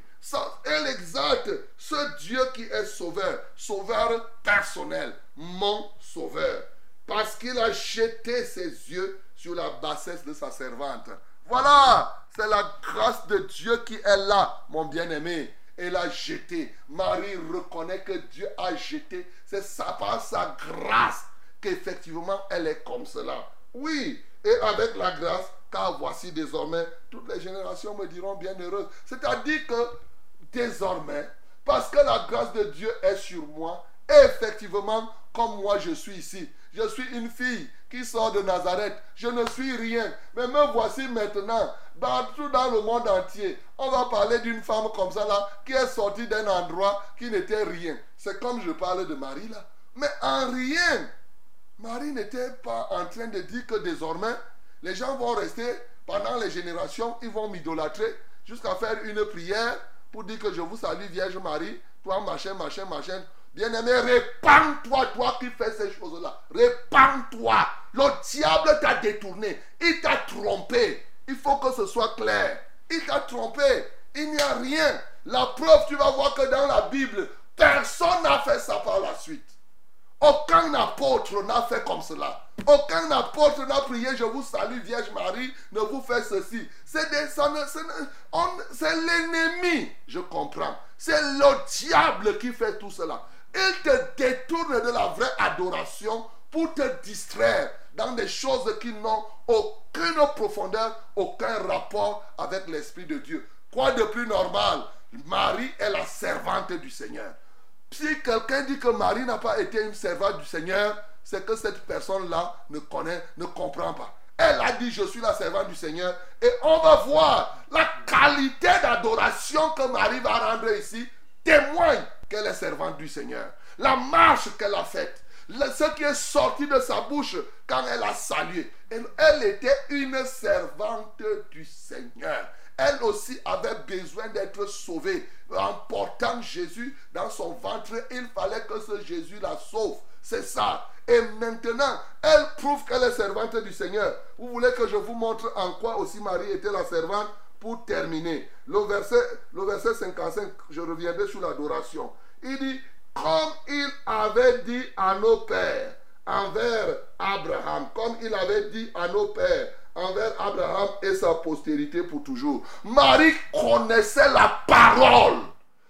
Elle exalte ce Dieu qui est sauveur, sauveur personnel, mon sauveur. Parce qu'il a jeté ses yeux sur la bassesse de sa servante. Voilà, c'est la grâce de Dieu qui est là, mon bien-aimé. Elle a jeté. Marie reconnaît que Dieu a jeté. C'est par sa grâce qu'effectivement elle est comme cela. Oui, et avec la grâce, car voici désormais, toutes les générations me diront bienheureuses. C'est-à-dire que désormais, parce que la grâce de Dieu est sur moi, effectivement, comme moi je suis ici, je suis une fille qui sort de Nazareth. Je ne suis rien. Mais me voici maintenant, partout dans le monde entier. On va parler d'une femme comme ça là, qui est sortie d'un endroit qui n'était rien. C'est comme je parle de Marie là. Mais en rien, Marie n'était pas en train de dire que désormais, les gens vont rester pendant les générations, ils vont m'idolâtrer jusqu'à faire une prière pour dire que je vous salue Vierge Marie, toi machin, machin, machin. Bien-aimé, répands-toi, toi qui fais ces choses-là. Répands-toi. Le diable t'a détourné. Il t'a trompé. Il faut que ce soit clair. Il t'a trompé. Il n'y a rien. La preuve, tu vas voir que dans la Bible, personne n'a fait ça par la suite. Aucun apôtre n'a fait comme cela. Aucun apôtre n'a prié, je vous salue Vierge Marie, ne vous fait ceci. C'est l'ennemi, je comprends. C'est le diable qui fait tout cela. Il te détourne de la vraie adoration pour te distraire dans des choses qui n'ont aucune profondeur, aucun rapport avec l'Esprit de Dieu. Quoi de plus normal? Marie est la servante du Seigneur. Si quelqu'un dit que Marie n'a pas été une servante du Seigneur, c'est que cette personne-là ne connaît, ne comprend pas. Elle a dit, je suis la servante du Seigneur. Et on va voir la qualité d'adoration que Marie va rendre ici témoigne qu'elle est servante du Seigneur. La marche qu'elle a faite, ce qui est sorti de sa bouche quand elle a salué. Elle, elle était une servante du Seigneur. Elle aussi avait besoin d'être sauvée. En portant Jésus dans son ventre, il fallait que ce Jésus la sauve. C'est ça. Et maintenant, elle prouve qu'elle est servante du Seigneur. Vous voulez que je vous montre en quoi aussi Marie était la servante? Pour terminer. Le verset, le verset 55, je reviendrai sur l'adoration. Il dit, comme il avait dit à nos pères, envers Abraham, comme il avait dit à nos pères, envers Abraham et sa postérité pour toujours. Marie connaissait la parole.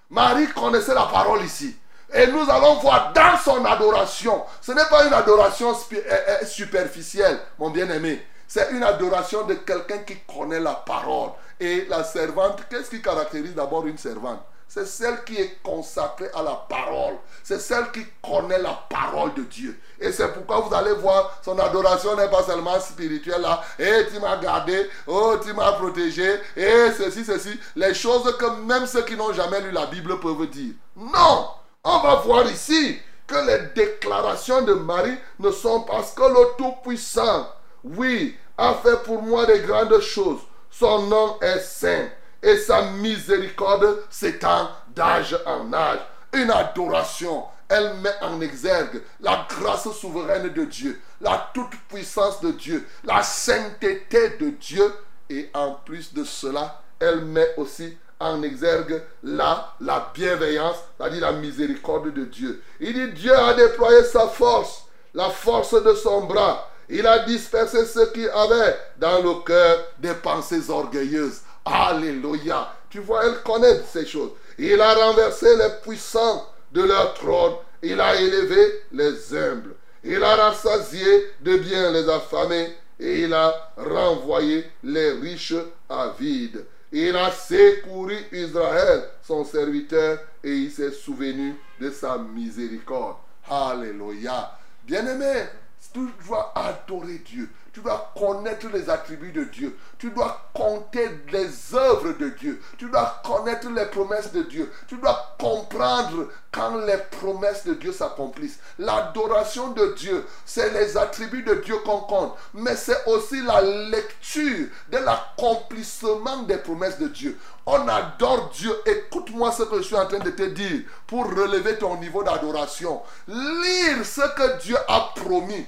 Marie connaissait la parole ici. Et nous allons voir dans son adoration, ce n'est pas une adoration euh, euh, superficielle, mon bien-aimé. C'est une adoration de quelqu'un qui connaît la parole. Et la servante, qu'est-ce qui caractérise d'abord une servante? C'est celle qui est consacrée à la parole. C'est celle qui connaît la parole de Dieu. Et c'est pourquoi vous allez voir, son adoration n'est pas seulement spirituelle là. Et tu m'as gardé, oh, tu m'as protégé, et ceci, ceci. Les choses que même ceux qui n'ont jamais lu la Bible peuvent dire. Non! On va voir ici que les déclarations de Marie ne sont parce que le Tout-Puissant, oui, a fait pour moi des grandes choses. Son nom est saint et sa miséricorde s'étend d'âge en âge. Une adoration, elle met en exergue la grâce souveraine de Dieu, la toute-puissance de Dieu, la sainteté de Dieu et en plus de cela, elle met aussi en exergue la, la bienveillance, c'est-à-dire la miséricorde de Dieu. Il dit Dieu a déployé sa force, la force de son bras. Il a dispersé ceux qui avaient dans le cœur des pensées orgueilleuses. Alléluia. Tu vois, elle connaît ces choses. Il a renversé les puissants de leur trône. Il a élevé les humbles. Il a rassasié de bien les affamés. Et il a renvoyé les riches à vide. Il a secouru Israël, son serviteur, et il s'est souvenu de sa miséricorde. Alléluia. Bien-aimé, tu dois adorer Dieu. Tu dois connaître les attributs de Dieu. Tu dois compter les œuvres de Dieu. Tu dois connaître les promesses de Dieu. Tu dois comprendre quand les promesses de Dieu s'accomplissent. L'adoration de Dieu, c'est les attributs de Dieu qu'on compte. Mais c'est aussi la lecture de l'accomplissement des promesses de Dieu. On adore Dieu. Écoute-moi ce que je suis en train de te dire pour relever ton niveau d'adoration. Lire ce que Dieu a promis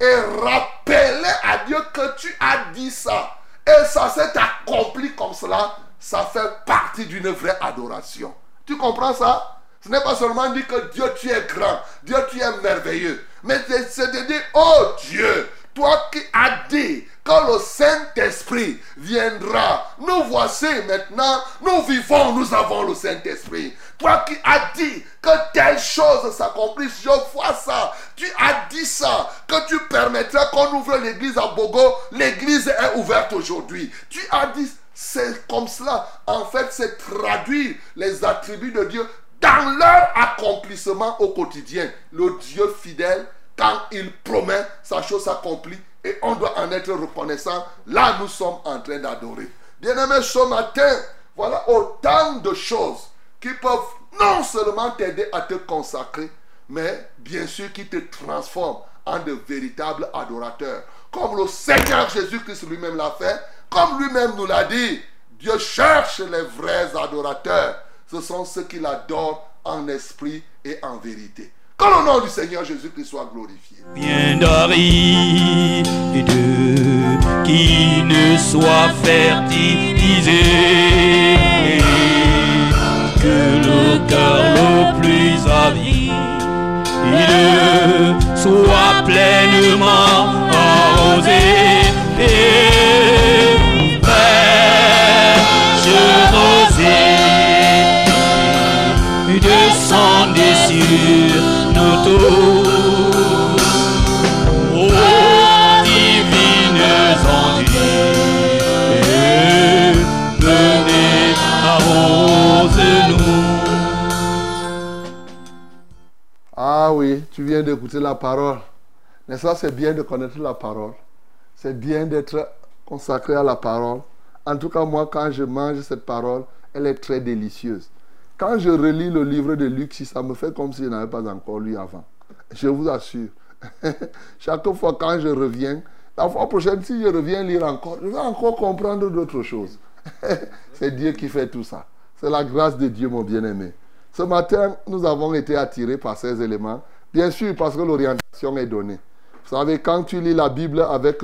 et rappeler à Dieu que tu as dit ça. Et ça s'est accompli comme cela, ça fait partie d'une vraie adoration. Tu comprends ça? Ce n'est pas seulement dire que Dieu tu es grand, Dieu tu es merveilleux, mais c'est de dire, oh Dieu, toi qui as dit que le Saint-Esprit viendra, nous voici maintenant, nous vivons, nous avons le Saint-Esprit. Toi qui as dit que telle chose s'accomplisse, je vois ça. Tu as dit ça, que tu permettrais qu'on ouvre l'église à Bogo. L'église est ouverte aujourd'hui. Tu as dit, c'est comme cela. En fait, c'est traduire les attributs de Dieu dans leur accomplissement au quotidien. Le Dieu fidèle, quand il promet, sa chose s'accomplit et on doit en être reconnaissant. Là, nous sommes en train d'adorer. Bien-aimé, ce matin, voilà autant de choses qui peuvent non seulement t'aider à te consacrer, mais bien sûr qui te transforment en de véritables adorateurs. Comme le Seigneur Jésus-Christ lui-même l'a fait, comme lui-même nous l'a dit, Dieu cherche les vrais adorateurs. Ce sont ceux qui l'adorent en esprit et en vérité. Que le nom du Seigneur Jésus-Christ soit glorifié. Bien d'Ari qui ne soit fertilisé que le cœur le plus avide soit pleinement arrosé et fraîche rosée descendez sur nous tous. Tu viens d'écouter la parole. N'est-ce pas, c'est bien de connaître la parole. C'est bien d'être consacré à la parole. En tout cas, moi, quand je mange cette parole, elle est très délicieuse. Quand je relis le livre de Luc, si ça me fait comme si je n'avais pas encore lu avant. Je vous assure. <laughs> Chaque fois quand je reviens, la fois prochaine, si je reviens lire encore, je vais encore comprendre d'autres choses. <laughs> C'est Dieu qui fait tout ça. C'est la grâce de Dieu, mon bien-aimé. Ce matin, nous avons été attirés par ces éléments. Bien sûr, parce que l'orientation est donnée. Vous savez, quand tu lis la Bible avec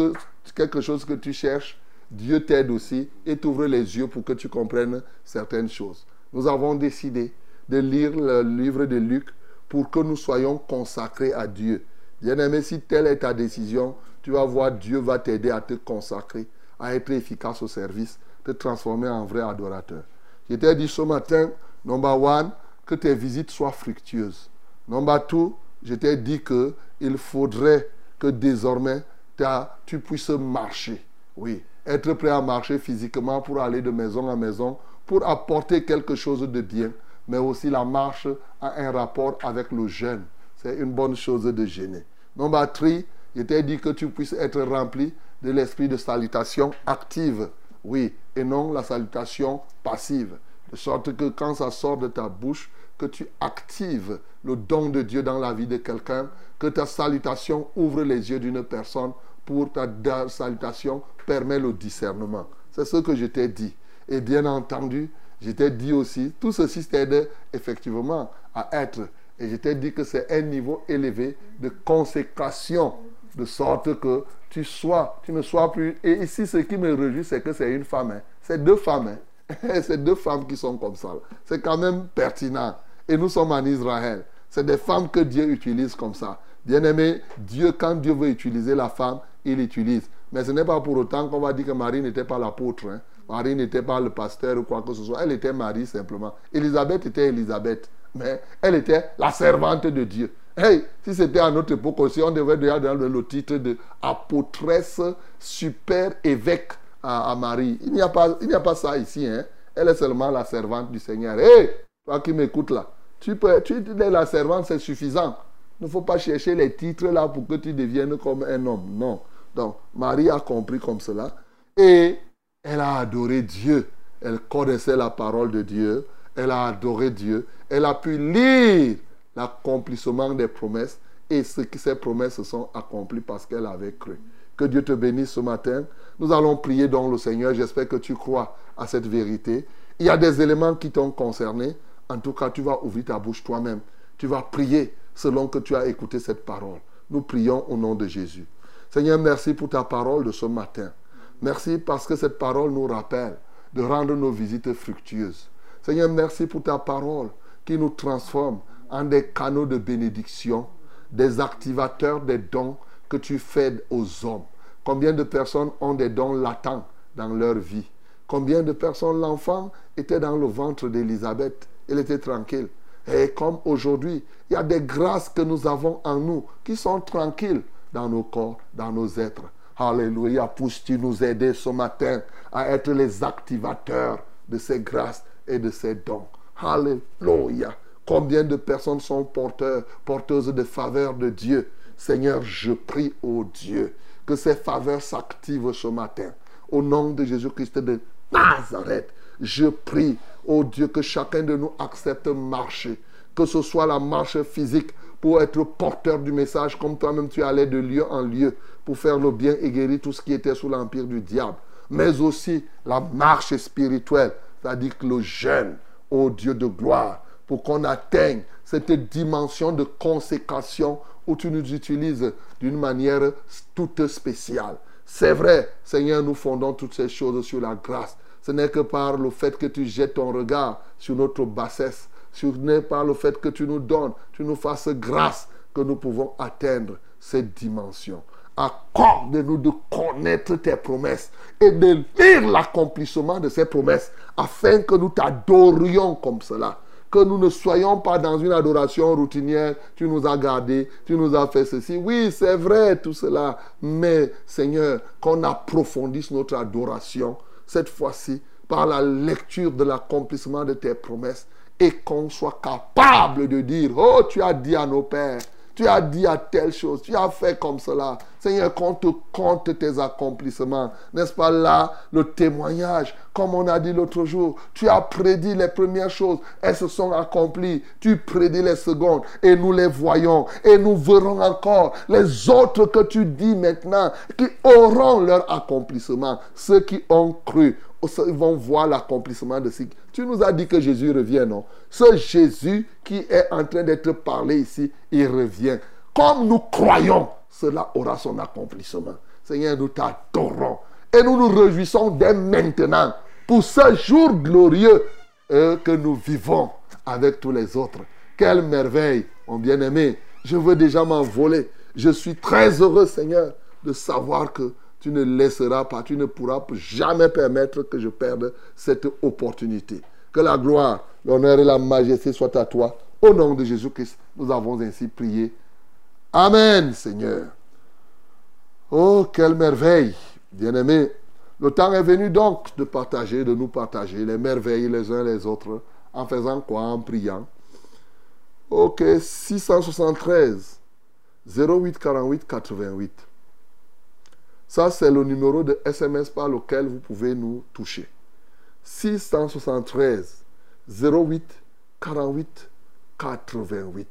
quelque chose que tu cherches, Dieu t'aide aussi et t'ouvre les yeux pour que tu comprennes certaines choses. Nous avons décidé de lire le livre de Luc pour que nous soyons consacrés à Dieu. Bien-aimé, si telle est ta décision, tu vas voir Dieu va t'aider à te consacrer, à être efficace au service, te transformer en vrai adorateur. Je t'ai dit ce matin, number one, que tes visites soient fructueuses. Number two, je t'ai dit qu'il faudrait que désormais tu puisses marcher. Oui, être prêt à marcher physiquement pour aller de maison en maison, pour apporter quelque chose de bien. mais aussi la marche a un rapport avec le jeûne. C'est une bonne chose de gêner. Number 3, il était dit que tu puisses être rempli de l'esprit de salutation active. Oui, et non la salutation passive. De sorte que quand ça sort de ta bouche, que tu actives le don de Dieu dans la vie de quelqu'un, que ta salutation ouvre les yeux d'une personne pour ta salutation permet le discernement. C'est ce que je t'ai dit. Et bien entendu, je t'ai dit aussi, tout ceci t'aide effectivement à être. Et je t'ai dit que c'est un niveau élevé de consécration, de sorte que tu sois, tu ne sois plus. Et ici, ce qui me réjouit, c'est que c'est une femme. Hein. C'est deux femmes. Hein. <laughs> c'est deux femmes qui sont comme ça. C'est quand même pertinent. Et nous sommes en Israël. C'est des femmes que Dieu utilise comme ça. Bien aimé, Dieu, quand Dieu veut utiliser la femme, il utilise. Mais ce n'est pas pour autant qu'on va dire que Marie n'était pas l'apôtre. Hein. Marie n'était pas le pasteur ou quoi que ce soit. Elle était Marie simplement. Élisabeth était Élisabeth. Mais elle était la servante de Dieu. Hey, si c'était à notre époque aussi, on devrait déjà donner le titre de apôtresse super évêque à, Marie. Il n'y a, pas, il a pas ça ici. Hein. Elle est seulement la servante du Seigneur. Hey, toi qui m'écoutes là, tu peux, tu es la servante, c'est suffisant. Il ne faut pas chercher les titres là pour que tu deviennes comme un homme. Non. Donc, Marie a compris comme cela. Et elle a adoré Dieu. Elle connaissait la parole de Dieu. Elle a adoré Dieu. Elle a pu lire l'accomplissement des promesses. Et ces promesses se sont accomplies parce qu'elle avait cru. Que Dieu te bénisse ce matin. Nous allons prier donc le Seigneur. J'espère que tu crois à cette vérité. Il y a des éléments qui t'ont concerné. En tout cas, tu vas ouvrir ta bouche toi-même. Tu vas prier selon que tu as écouté cette parole. Nous prions au nom de Jésus. Seigneur, merci pour ta parole de ce matin. Merci parce que cette parole nous rappelle de rendre nos visites fructueuses. Seigneur, merci pour ta parole qui nous transforme en des canaux de bénédiction, des activateurs des dons que tu fais aux hommes. Combien de personnes ont des dons latents dans leur vie? Combien de personnes, l'enfant était dans le ventre d'Élisabeth, elle était tranquille. Et comme aujourd'hui, il y a des grâces que nous avons en nous qui sont tranquilles dans nos corps, dans nos êtres. Alléluia, puisses-tu nous aider ce matin à être les activateurs de ces grâces et de ces dons. Alléluia. Combien de personnes sont porteurs, porteuses de faveurs de Dieu? Seigneur, je prie, au Dieu, que ces faveurs s'activent ce matin. Au nom de Jésus-Christ de Nazareth, je prie, ô Dieu, que chacun de nous accepte marcher, que ce soit la marche physique pour être porteur du message, comme toi-même tu allais de lieu en lieu pour faire le bien et guérir tout ce qui était sous l'empire du diable, mais aussi la marche spirituelle, c'est-à-dire le jeûne, ô Dieu de gloire, pour qu'on atteigne cette dimension de consécration où tu nous utilises d'une manière toute spéciale. C'est vrai, Seigneur, nous fondons toutes ces choses sur la grâce. Ce n'est que par le fait que tu jettes ton regard sur notre bassesse. Ce n'est pas le fait que tu nous donnes, tu nous fasses grâce que nous pouvons atteindre cette dimension. Accorde-nous de connaître tes promesses et de lire l'accomplissement de ces promesses afin que nous t'adorions comme cela. Que nous ne soyons pas dans une adoration routinière. Tu nous as gardés, tu nous as fait ceci. Oui, c'est vrai tout cela. Mais Seigneur, qu'on approfondisse notre adoration cette fois-ci par la lecture de l'accomplissement de tes promesses et qu'on soit capable de dire, oh, tu as dit à nos pères, tu as dit à telle chose, tu as fait comme cela. Seigneur, qu'on te compte tes accomplissements. N'est-ce pas là le témoignage? Comme on a dit l'autre jour, tu as prédit les premières choses, elles se sont accomplies. Tu prédis les secondes et nous les voyons. Et nous verrons encore les autres que tu dis maintenant qui auront leur accomplissement. Ceux qui ont cru vont voir l'accomplissement de ce. Tu nous as dit que Jésus revient, non? Ce Jésus qui est en train d'être parlé ici, il revient. Comme nous croyons, cela aura son accomplissement. Seigneur, nous t'adorons. Et nous nous réjouissons dès maintenant pour ce jour glorieux euh, que nous vivons avec tous les autres. Quelle merveille, mon bien-aimé. Je veux déjà m'envoler. Je suis très heureux, Seigneur, de savoir que tu ne laisseras pas, tu ne pourras jamais permettre que je perde cette opportunité. Que la gloire, l'honneur et la majesté soient à toi. Au nom de Jésus-Christ, nous avons ainsi prié. Amen, Seigneur. Oh, quelle merveille, bien-aimé. Le temps est venu donc de partager, de nous partager les merveilles les uns les autres En faisant quoi En priant. Ok, 673 08 48 88. Ça, c'est le numéro de SMS par lequel vous pouvez nous toucher. 673 08 48 88.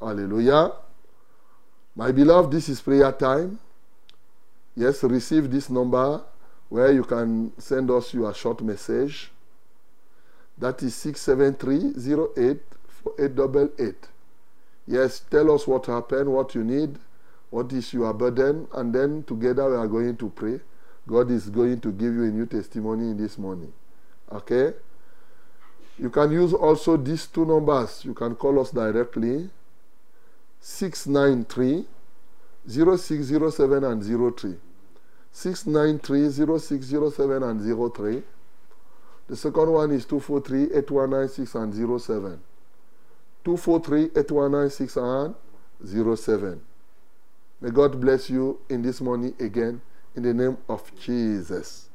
Alléluia. My beloved, this is prayer time. Yes, receive this number where you can send us your short message. That is 673 08 4888. Yes, tell us what happened, what you need, what is your burden, and then together we are going to pray. God is going to give you a new testimony in this morning. Okay? You can use also these two numbers. You can call us directly 693 0607 and 03. 693 0607 and 03. The second one is 243 8196 and 07. 243 8196 and 07. May God bless you in this morning again in the name of Jesus.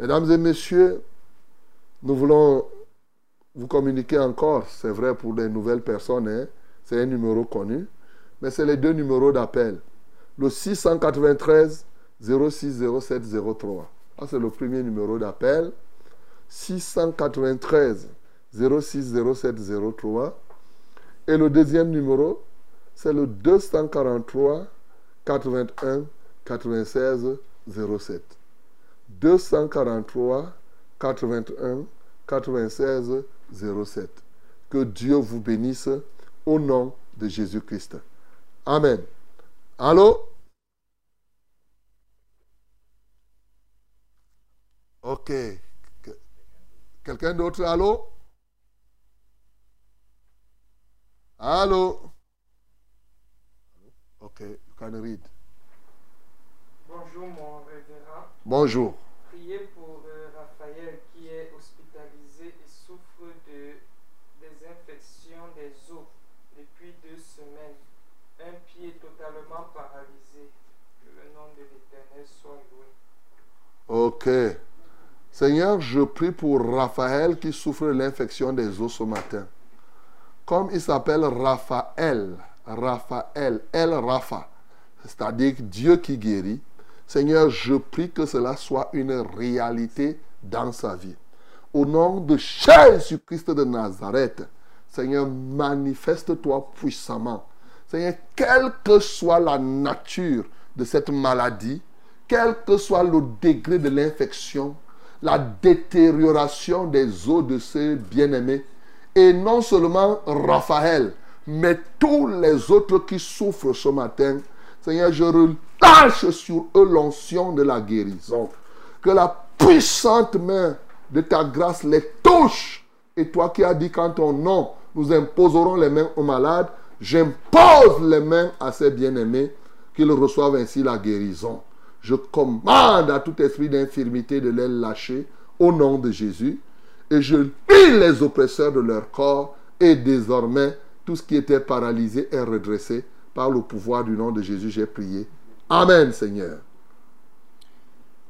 Mesdames et messieurs, nous voulons vous communiquer encore, c'est vrai pour les nouvelles personnes, hein, c'est un numéro connu, mais c'est les deux numéros d'appel. Le 693 06 07 03. Ça, c'est le premier numéro d'appel. 693 06 07 03. Et le deuxième numéro, c'est le 243 81 96 07. 243 81 96 07. Que Dieu vous bénisse au nom de Jésus-Christ. Amen. Allô? Ok. Quelqu'un d'autre? Allô? Allô? Ok, you can read. Bonjour mon révérend. Bonjour. Priez pour euh, Raphaël qui est hospitalisé et souffre de des infections des os depuis deux semaines. Un pied totalement paralysé. Que le nom de l'Éternel soit loué. Ok. Seigneur, je prie pour Raphaël qui souffre de l'infection des os ce matin. Comme il s'appelle Raphaël, Raphaël, El Rapha, c'est-à-dire Dieu qui guérit. Seigneur, je prie que cela soit une réalité dans sa vie. Au nom de Jésus-Christ de Nazareth, Seigneur, manifeste-toi puissamment. Seigneur, quelle que soit la nature de cette maladie, quel que soit le degré de l'infection, la détérioration des os de ce bien-aimé, et non seulement Raphaël, mais tous les autres qui souffrent ce matin, Seigneur, je relâche sur eux l'onction de la guérison. Que la puissante main de ta grâce les touche. Et toi qui as dit qu'en ton nom, nous imposerons les mains aux malades, j'impose les mains à ces bien-aimés qu'ils reçoivent ainsi la guérison. Je commande à tout esprit d'infirmité de les lâcher au nom de Jésus. Et je lis les oppresseurs de leur corps. Et désormais, tout ce qui était paralysé est redressé par le pouvoir du nom de Jésus. J'ai prié. Amen, Seigneur.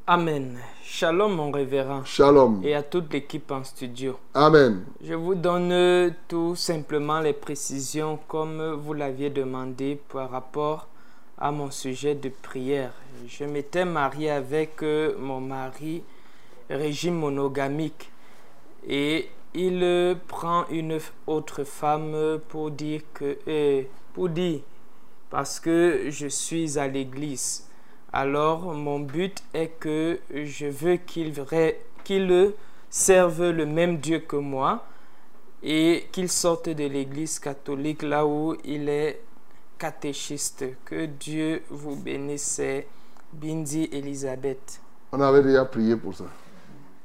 Amen. Shalom mon révérend. Shalom. Et à toute l'équipe en studio. Amen. Je vous donne tout simplement les précisions comme vous l'aviez demandé par rapport à mon sujet de prière. Je m'étais marié avec euh, mon mari, régime monogamique, et il prend une autre femme pour dire que, euh, pour dire, parce que je suis à l'église. Alors mon but est que je veux qu'il qu'il serve le même Dieu que moi et qu'il sorte de l'église catholique là où il est catéchiste. Que Dieu vous bénisse. Bindi Elisabeth. On avait déjà prié pour ça.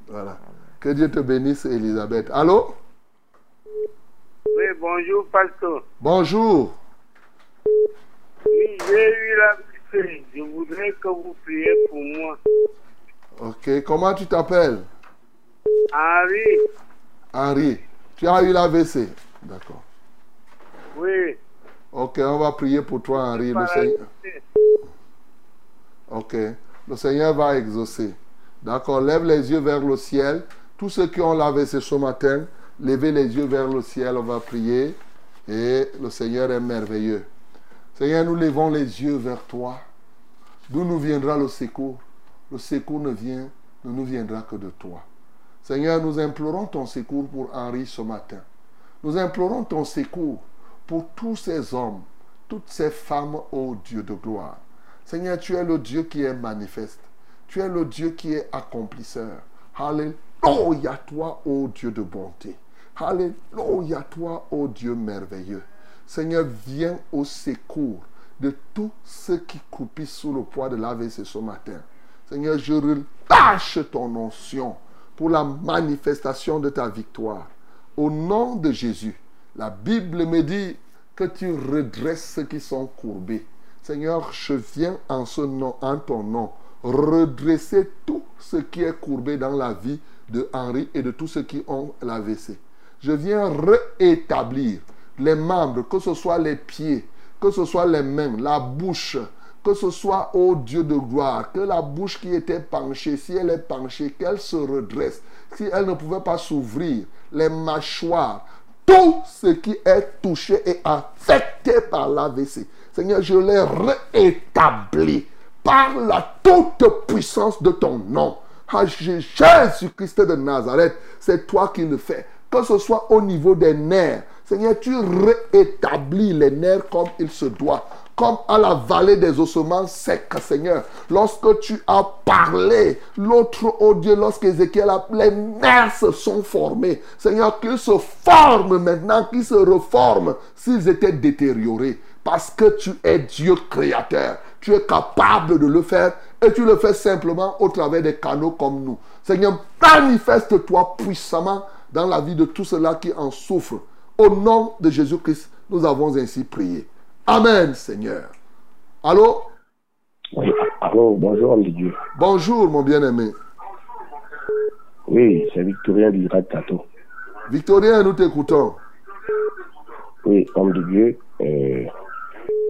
Voilà. Que Dieu te bénisse, Elisabeth. Allô? Oui, bonjour, pasteur. Bonjour. Oui, j'ai eu la. Je voudrais que vous priez pour moi. Ok. Comment tu t'appelles? Henri, Henri. Tu as eu l'AVC. D'accord. oui, Ok, on va prier pour toi, Henri. Le Seigneur... Ok. Le Seigneur va exaucer. D'accord. Lève les yeux vers le ciel. Tous ceux qui ont l'AVC ce matin, Levez les yeux vers le ciel, on va prier. Et le Seigneur est merveilleux. Seigneur, nous levons les yeux vers toi. D'où nous viendra le secours? Le secours ne vient, ne nous viendra que de toi. Seigneur, nous implorons ton secours pour Henri ce matin. Nous implorons ton secours pour tous ces hommes, toutes ces femmes, ô Dieu de gloire. Seigneur, tu es le Dieu qui est manifeste. Tu es le Dieu qui est accomplisseur. Alléluia toi, ô Dieu de bonté. Alléluia toi, ô Dieu merveilleux. Seigneur, viens au secours de tous ceux qui croupissent sous le poids de l'AVC ce matin. Seigneur, je relâche ton onction pour la manifestation de ta victoire. Au nom de Jésus, la Bible me dit que tu redresses ceux qui sont courbés. Seigneur, je viens en, ce nom, en ton nom redresser tout ce qui est courbé dans la vie de Henri et de tous ceux qui ont l'AVC. Je viens rétablir les membres, que ce soit les pieds, que ce soit les mains, la bouche, que ce soit, ô Dieu de gloire, que la bouche qui était penchée, si elle est penchée, qu'elle se redresse, si elle ne pouvait pas s'ouvrir, les mâchoires, tout ce qui est touché et affecté par l'AVC. Seigneur, je l'ai rétabli par la toute puissance de ton nom. Ah, Jésus-Christ de Nazareth, c'est toi qui le fais. Que ce soit au niveau des nerfs. Seigneur, tu rétablis les nerfs comme il se doit comme à la vallée des ossements secs, Seigneur. Lorsque tu as parlé, l'autre, oh Dieu, lorsqu'Ézéchiel a, les nerfs se sont formés. Seigneur, qu'ils se forment maintenant, qu'ils se reforment s'ils étaient détériorés. Parce que tu es Dieu créateur. Tu es capable de le faire et tu le fais simplement au travers des canaux comme nous. Seigneur, manifeste-toi puissamment dans la vie de tous ceux-là qui en souffrent. Au nom de Jésus-Christ, nous avons ainsi prié. Amen, Seigneur. Allô? Oui, allô, bonjour, homme de Dieu. Bonjour, mon bien-aimé. Oui, c'est Victorien du Rad Tato. Victorien, nous t'écoutons. Oui, homme de Dieu, euh,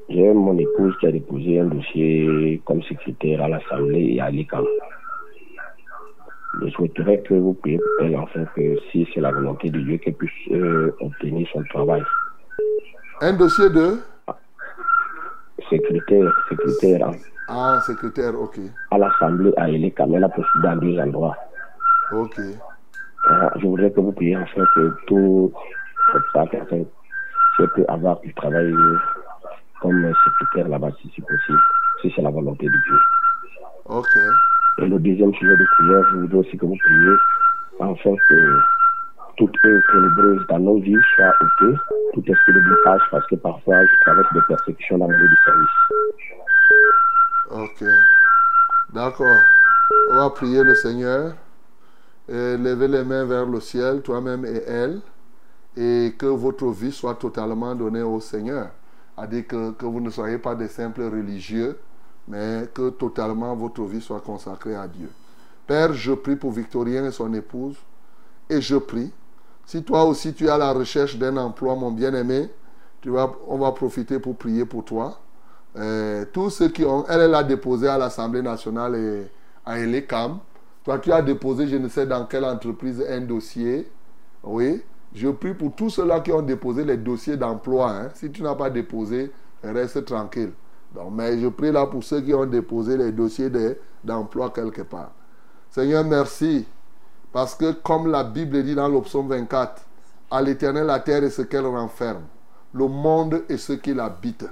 j'ai mon épouse qui a déposé un dossier comme secrétaire à l'Assemblée et à l'ICAM. Je souhaiterais que vous priez pour elle, enfin, que si c'est la volonté de Dieu, qu'elle puisse euh, obtenir son travail. Un dossier de? Secrétaire, secrétaire. Hein. Ah, secrétaire, ok. À l'Assemblée, à l'ICAM, elle a postulé dans deux endroits. Ok. Ah, je voudrais que vous priez, enfin, que tout ça, enfin, si elle peut avoir du travail comme secrétaire là-bas, si c'est possible, si c'est la volonté de Dieu. Ok. Et le deuxième sujet de prière, je voudrais aussi que vous priez, enfin, que toute œuvre ténébreuse dans nos vies soit ôtée, tout esprit de blocage, parce que parfois je traverse des persécutions dans mon lieu de service. Ok. D'accord. On va prier le Seigneur. Et lever les mains vers le ciel, toi-même et elle, et que votre vie soit totalement donnée au Seigneur. À dire que, que vous ne soyez pas des simples religieux, mais que totalement votre vie soit consacrée à Dieu. Père, je prie pour Victorien et son épouse, et je prie si toi aussi tu es à la recherche d'un emploi, mon bien-aimé, on va profiter pour prier pour toi. Euh, tous ceux qui ont, elle, elle a déposé à l'Assemblée nationale et à Elecam. Toi, tu as déposé, je ne sais dans quelle entreprise, un dossier. Oui. Je prie pour tous ceux-là qui ont déposé les dossiers d'emploi. Hein. Si tu n'as pas déposé, reste tranquille. Mais je prie là pour ceux qui ont déposé les dossiers d'emploi quelque part. Seigneur, merci parce que comme la Bible dit dans le 24, à l'éternel la terre et ce qu'elle renferme, le monde et ce qu'il habite,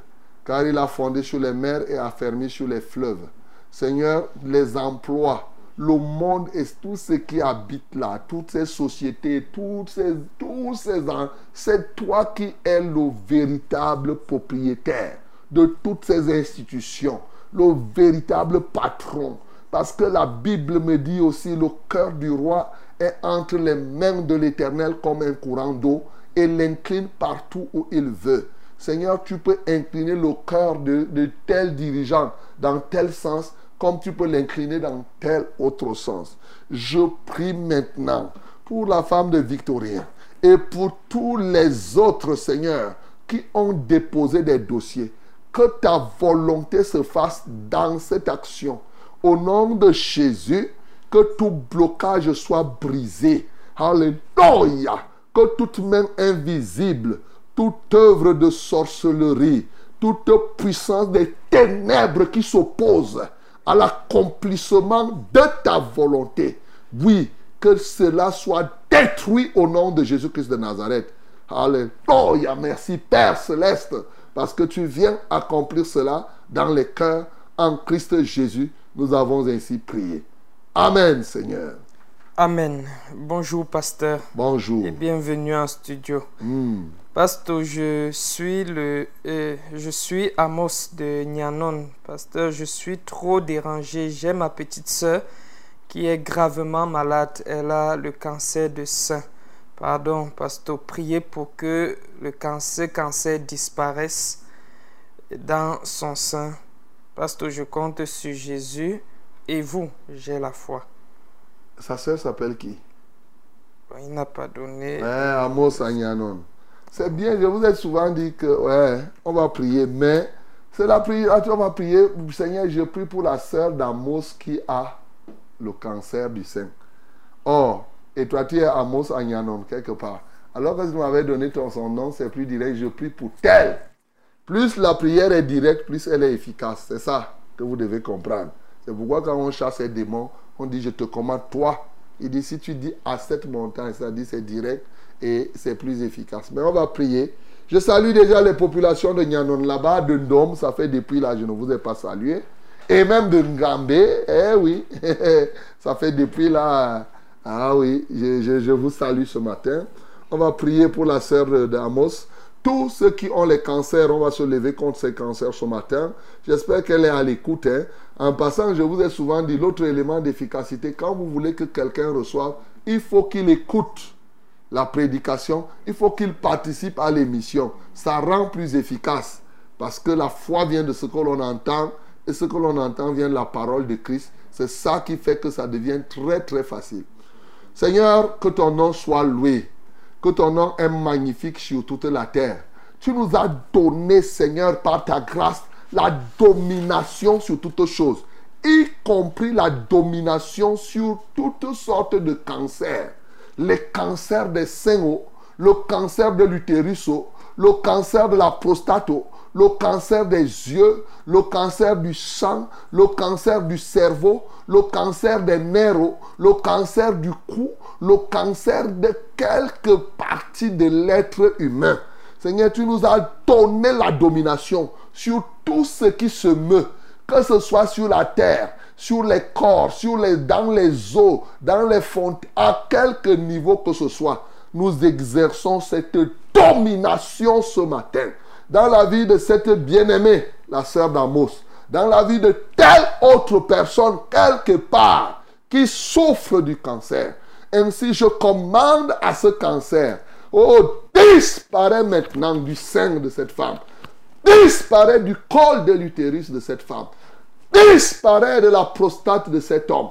car il a fondé sur les mers et affermi sur les fleuves. Seigneur, les emplois, le monde et tout ce qui habite là, toutes ces sociétés, toutes ces, tous ces, c'est toi qui es le véritable propriétaire de toutes ces institutions, le véritable patron. Parce que la Bible me dit aussi, le cœur du roi est entre les mains de l'Éternel comme un courant d'eau et l'incline partout où il veut. Seigneur, tu peux incliner le cœur de, de tel dirigeant dans tel sens comme tu peux l'incliner dans tel autre sens. Je prie maintenant pour la femme de Victorien et pour tous les autres, Seigneur, qui ont déposé des dossiers. Que ta volonté se fasse dans cette action au nom de Jésus, que tout blocage soit brisé. Alléluia. que toute main invisible, toute œuvre de sorcellerie, toute puissance des ténèbres qui s'opposent à l'accomplissement de ta volonté, oui, que cela soit détruit au nom de Jésus-Christ de Nazareth. Alléluia, merci Père céleste, parce que tu viens accomplir cela dans les cœurs en Christ Jésus. Nous avons ainsi prié. Amen, Seigneur. Amen. Bonjour, pasteur. Bonjour. Et bienvenue en studio. Hmm. Pasteur, je suis le, euh, je suis Amos de Nyanon. Pasteur, je suis trop dérangé. J'ai ma petite sœur qui est gravement malade. Elle a le cancer de sein. Pardon, pasteur, priez pour que le cancer, cancer disparaisse dans son sein. Pasteur, je compte sur Jésus et vous, j'ai la foi. Sa sœur s'appelle qui? Il n'a pas donné. Ouais, Amos Agnanon. C'est bien, je vous ai souvent dit que, ouais, on va prier, mais c'est la prière, on va prier, Seigneur, je prie pour la sœur d'Amos qui a le cancer du sein. Or, et toi, tu es Amos Agnanon, quelque part. Alors que tu m'avais donné ton, son nom, c'est plus direct, je prie pour tel. Plus la prière est directe, plus elle est efficace. C'est ça que vous devez comprendre. C'est pourquoi quand on chasse les démons, on dit je te commande toi. Il dit si tu dis à cette montagne, ça dit c'est direct et c'est plus efficace. Mais on va prier. Je salue déjà les populations de Nyanon là-bas, de Ndom, ça fait depuis là, je ne vous ai pas salué. Et même de Ngambé, eh oui, <laughs> ça fait depuis là. Ah oui, je, je vous salue ce matin. On va prier pour la sœur d'Amos. Tous ceux qui ont les cancers, on va se lever contre ces cancers ce matin. J'espère qu'elle est à l'écoute. hein. En passant, je vous ai souvent dit l'autre élément d'efficacité, quand vous voulez que quelqu'un reçoive, il faut qu'il écoute la prédication, il faut qu'il participe à l'émission. Ça rend plus efficace parce que la foi vient de ce que l'on entend et ce que l'on entend vient de la parole de Christ. C'est ça qui fait que ça devient très très facile. Seigneur, que ton nom soit loué, que ton nom est magnifique sur toute la terre. Tu nous as donné, Seigneur, par ta grâce, la domination sur toutes choses, y compris la domination sur toutes sortes de cancers. Les cancers des seins, le cancer de l'utérus, le cancer de la prostate, le cancer des yeux, le cancer du sang, le cancer du cerveau, le cancer des nerfs, le cancer du cou, le cancer de quelques parties de l'être humain. Seigneur, tu nous as donné la domination sur tout ce qui se meut, que ce soit sur la terre, sur les corps, sur les, dans les eaux, dans les fontaines, à quelque niveau que ce soit. Nous exerçons cette domination ce matin dans la vie de cette bien-aimée, la sœur d'Amos, dans la vie de telle autre personne quelque part qui souffre du cancer. Ainsi, je commande à ce cancer, oh, disparaît maintenant du sein de cette femme, disparaît du col de l'utérus de cette femme, disparaît de la prostate de cet homme,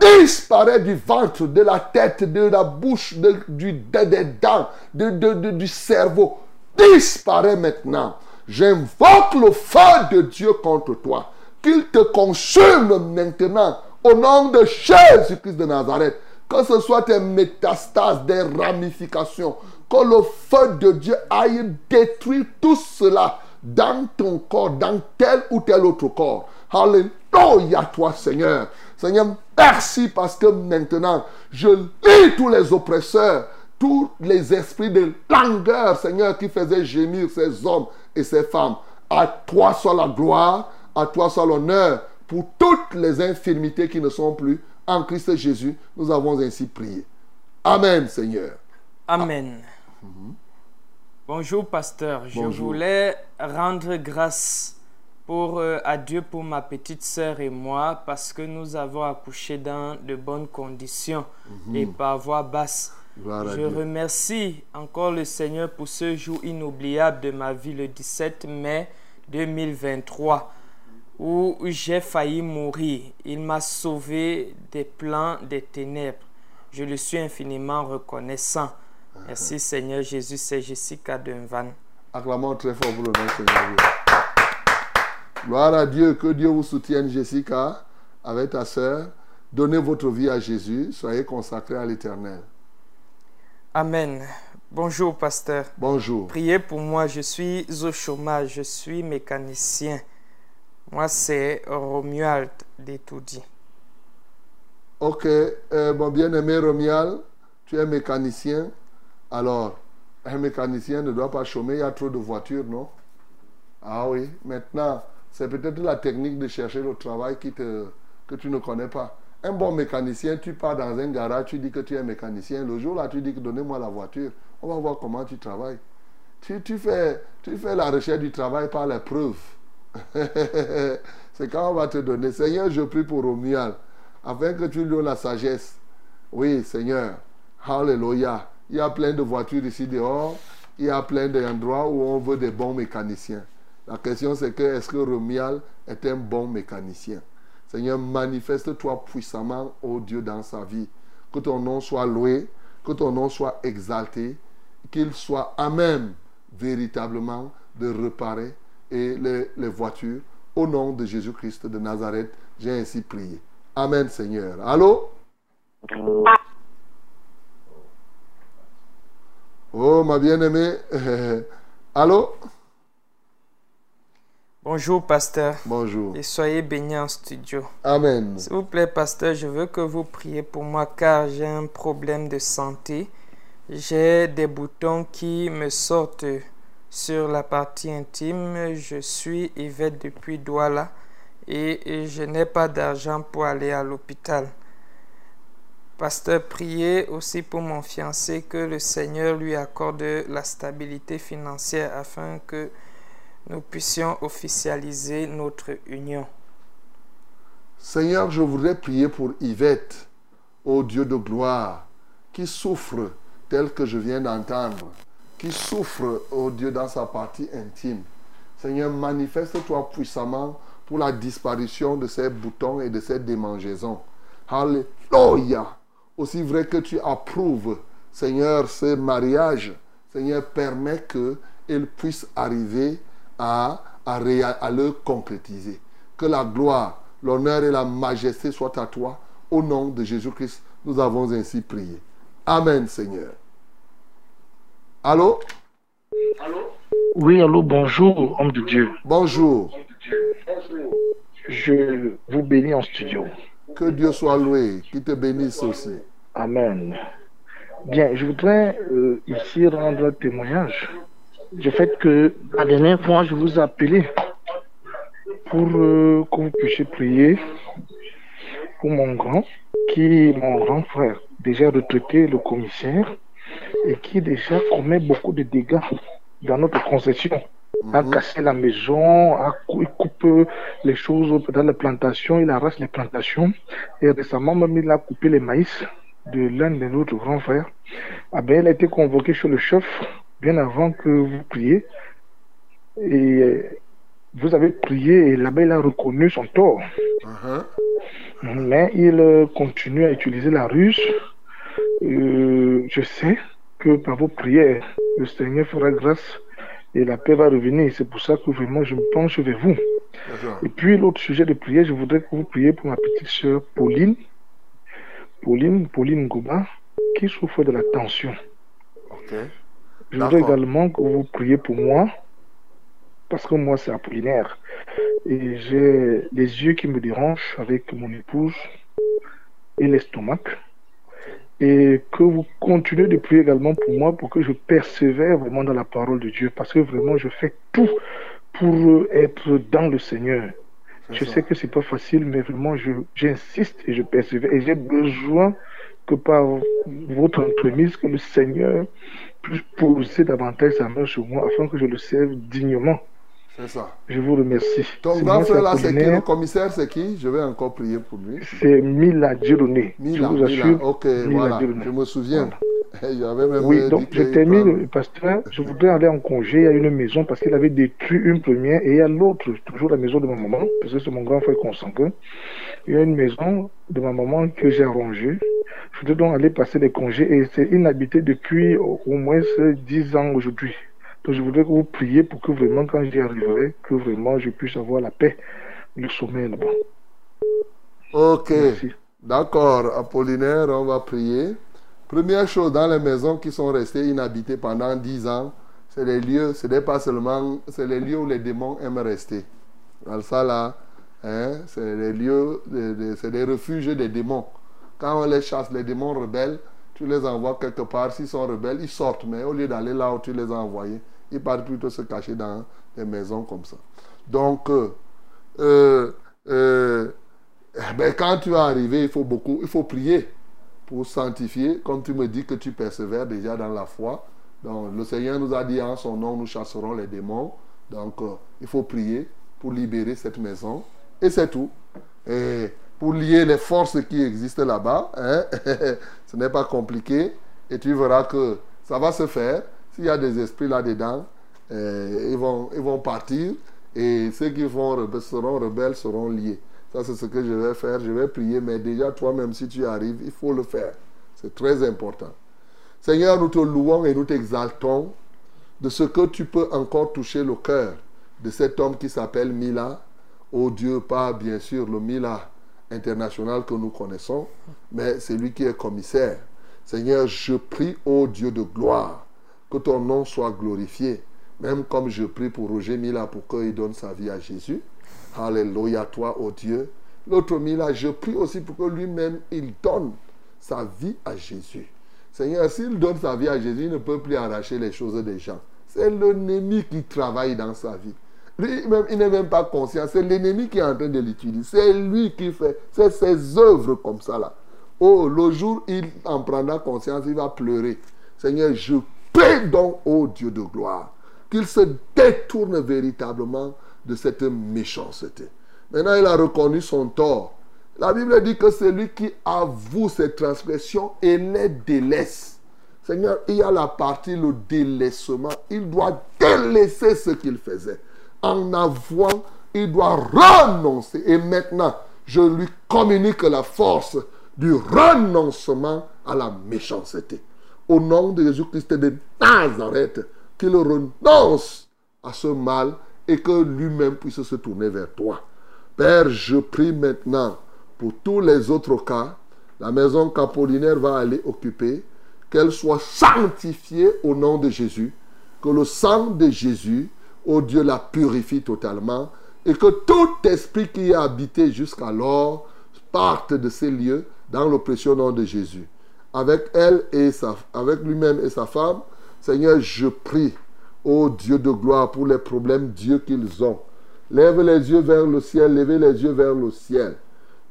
disparaît du ventre, de la tête, de la bouche, du, des dents, de, du cerveau, disparaît maintenant. J'invoque le feu de Dieu contre toi. Qu'il te consume maintenant au nom de Jésus-Christ de Nazareth. Que ce soit des métastases, des ramifications. Que le feu de Dieu aille détruire tout cela dans ton corps, dans tel ou tel autre corps. Alléluia toi Seigneur. Seigneur, merci parce que maintenant, je lis tous les oppresseurs tous les esprits de langueur, Seigneur, qui faisaient gémir ces hommes et ces femmes. À toi soit la gloire, à toi soit l'honneur pour toutes les infirmités qui ne sont plus. En Christ Jésus, nous avons ainsi prié. Amen, Seigneur. Amen. Bonjour, pasteur. Je voulais rendre grâce pour, euh, à Dieu pour ma petite sœur et moi parce que nous avons accouché dans de bonnes conditions et par voie basse. Je Dieu. remercie encore le Seigneur pour ce jour inoubliable de ma vie, le 17 mai 2023, où j'ai failli mourir. Il m'a sauvé des plans des ténèbres. Je le suis infiniment reconnaissant. Merci Seigneur Jésus, c'est Jessica Dunvan. Acclamons très fort pour le nom du Seigneur. Dieu. Gloire à Dieu. Que Dieu vous soutienne, Jessica, avec ta sœur. Donnez votre vie à Jésus. Soyez consacrés à l'éternel. Amen. Bonjour, pasteur. Bonjour. Priez pour moi, je suis au chômage, je suis mécanicien. Moi, c'est Romuald d'Etoudi. Ok, euh, mon bien-aimé Romial, tu es mécanicien. Alors, un mécanicien ne doit pas chômer, il y a trop de voitures, non? Ah oui, maintenant, c'est peut-être la technique de chercher le travail qui te, que tu ne connais pas. Un bon mécanicien, tu pars dans un garage, tu dis que tu es mécanicien. Le jour là, tu dis que donnez-moi la voiture. On va voir comment tu travailles. Tu, tu, fais, tu fais la recherche du travail par les preuves. <laughs> c'est quand on va te donner. Seigneur, je prie pour Romual, afin que tu lui donnes la sagesse. Oui, Seigneur. Alléluia. Il y a plein de voitures ici dehors. Il y a plein d'endroits où on veut des bons mécaniciens. La question c'est que est-ce que Romial est un bon mécanicien? Seigneur, manifeste-toi puissamment, ô Dieu, dans sa vie. Que ton nom soit loué, que ton nom soit exalté, qu'il soit à même véritablement de réparer et les voitures. Au nom de Jésus-Christ de Nazareth, j'ai ainsi prié. Amen, Seigneur. Allô? Oh, ma bien-aimée. <laughs> Allô? Bonjour, pasteur. Bonjour. Et soyez bénis en studio. Amen. S'il vous plaît, pasteur, je veux que vous priez pour moi car j'ai un problème de santé. J'ai des boutons qui me sortent sur la partie intime. Je suis Yvette depuis Douala et je n'ai pas d'argent pour aller à l'hôpital. Pasteur, priez aussi pour mon fiancé que le Seigneur lui accorde la stabilité financière afin que nous puissions officialiser notre union. Seigneur, je voudrais prier pour Yvette, ô Dieu de gloire, qui souffre tel que je viens d'entendre, qui souffre, ô Dieu, dans sa partie intime. Seigneur, manifeste-toi puissamment pour la disparition de ces boutons et de ces démangeaisons. Alléluia. Aussi vrai que tu approuves, Seigneur, ce mariage, Seigneur, permet qu'il puisse arriver à, à, à le concrétiser. Que la gloire, l'honneur et la majesté soient à toi. Au nom de Jésus-Christ, nous avons ainsi prié. Amen, Seigneur. Allô? Allô? Oui, allô, bonjour, homme de Dieu. Bonjour. Je vous bénis en studio. Que Dieu soit loué, qu'il te bénisse aussi. Amen. Bien, je voudrais euh, ici rendre témoignage du fait que la dernière fois, je vous ai appelé pour euh, que vous puissiez prier pour mon grand, qui mon grand frère, déjà retraité, le commissaire, et qui déjà commet beaucoup de dégâts dans notre concession. A cassé la maison, a cou- il coupe les choses dans les plantations, il arrache les plantations. Et récemment, même, il a coupé les maïs de l'un de notre grands frères. Ah ben, il a été convoqué chez le chef bien avant que vous priez. Et vous avez prié et là-bas, il a reconnu son tort. Mais il continue à utiliser la ruse. Euh, je sais que par vos prières, le Seigneur fera grâce et la paix va revenir. C'est pour ça que vraiment je me penche vers vous. Et puis l'autre sujet de prière, je voudrais que vous priez pour ma petite sœur Pauline. Pauline, Pauline Goba, qui souffre de la tension. Je voudrais également que vous priez pour moi, parce que moi c'est Apollinaire. Et j'ai les yeux qui me dérangent avec mon épouse et l'estomac. Et que vous continuez de prier également pour moi pour que je persévère vraiment dans la parole de Dieu. Parce que vraiment je fais tout pour être dans le Seigneur. Je sais que c'est pas facile, mais vraiment je- j'insiste et je persévère. Et j'ai besoin que par votre entremise, que le Seigneur puisse poser davantage sa main sur moi afin que je le serve dignement. C'est ça. Je vous remercie. Ton grand frère là, c'est qui. Le commissaire, c'est qui? Je vais encore prier pour lui. C'est Mila Dieudonné. Mila, je vous Mila, assure. ok, Mila voilà, je me souviens. Même Oui, donc je termine, pasteur. Je voudrais aller en congé à une maison parce qu'il avait détruit une première et il y a l'autre, toujours la maison de ma maman, parce que c'est mon grand frère consanguin. Il y a une maison de ma maman que j'ai arrangée. Je voudrais donc aller passer les congés et c'est inhabité depuis au au moins 10 ans aujourd'hui. Donc je voudrais que vous priez pour que vraiment quand j'y arriverai, que vraiment je puisse avoir la paix, le sommeil là-bas. Ok. D'accord, Apollinaire, on va prier. Première chose, dans les maisons qui sont restées inhabitées pendant 10 ans, c'est les lieux, ce n'est pas seulement, c'est les lieux où les démons aiment rester. Alors ça là, hein, c'est les lieux, c'est les refuges des démons. Quand on les chasse, les démons rebelles, tu les envoies quelque part. S'ils sont rebelles, ils sortent. Mais au lieu d'aller là où tu les as envoyés, ils partent plutôt se cacher dans des maisons comme ça. Donc, euh, euh, euh, eh ben, quand tu vas arriver, il faut beaucoup, il faut prier pour sanctifier. Comme tu me dis que tu persévères déjà dans la foi. Donc, le Seigneur nous a dit en son nom, nous chasserons les démons. Donc, il faut prier pour libérer cette maison. Et c'est tout. Et pour lier les forces qui existent là-bas, hein, <laughs> ce n'est pas compliqué. Et tu verras que ça va se faire. S'il y a des esprits là-dedans, euh, ils, vont, ils vont partir. Et ceux qui vont seront rebelles seront liés. Ça, c'est ce que je vais faire. Je vais prier. Mais déjà, toi-même, si tu arrives, il faut le faire. C'est très important. Seigneur, nous te louons et nous t'exaltons de ce que tu peux encore toucher le cœur de cet homme qui s'appelle Mila. Oh Dieu, pas bien sûr le Mila international que nous connaissons, mais c'est lui qui est commissaire. Seigneur, je prie, ô Dieu de gloire, que ton nom soit glorifié, même comme je prie pour Roger Mila pour qu'il donne sa vie à Jésus. Alléluia, toi, ô Dieu. L'autre Mila, je prie aussi pour que lui-même, il donne sa vie à Jésus. Seigneur, s'il donne sa vie à Jésus, il ne peut plus arracher les choses des gens. C'est l'ennemi qui travaille dans sa vie. Lui, même, il n'est même pas conscient. C'est l'ennemi qui est en train de l'utiliser. C'est lui qui fait. C'est ses œuvres comme ça là. Oh, le jour il en prendra conscience, il va pleurer. Seigneur, je prie donc, ô Dieu de gloire, qu'il se détourne véritablement de cette méchanceté. Maintenant, il a reconnu son tort. La Bible dit que c'est lui qui avoue ses transgressions et les délaisse. Seigneur, il y a la partie, le délaissement. Il doit délaisser ce qu'il faisait. En avouant, il doit renoncer. Et maintenant, je lui communique la force du renoncement à la méchanceté. Au nom de Jésus-Christ de Nazareth, qu'il renonce à ce mal et que lui-même puisse se tourner vers toi. Père, je prie maintenant pour tous les autres cas, la maison qu'Apollinaire va aller occuper, qu'elle soit sanctifiée au nom de Jésus, que le sang de Jésus, ô Dieu, la purifie totalement, et que tout esprit qui y a habité jusqu'alors parte de ces lieux dans le précieux nom de Jésus. Avec elle et sa, avec lui-même et sa femme, Seigneur, je prie, ô Dieu de gloire, pour les problèmes, Dieu qu'ils ont. Lève les yeux vers le ciel, levez les yeux vers le ciel.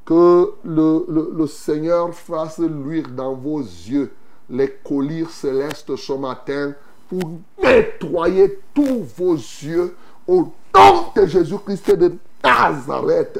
Que le, le- Seigneur fasse luire dans vos yeux les colliers célestes ce matin pour nettoyer tous vos yeux au nom de Jésus-Christ de Nazareth.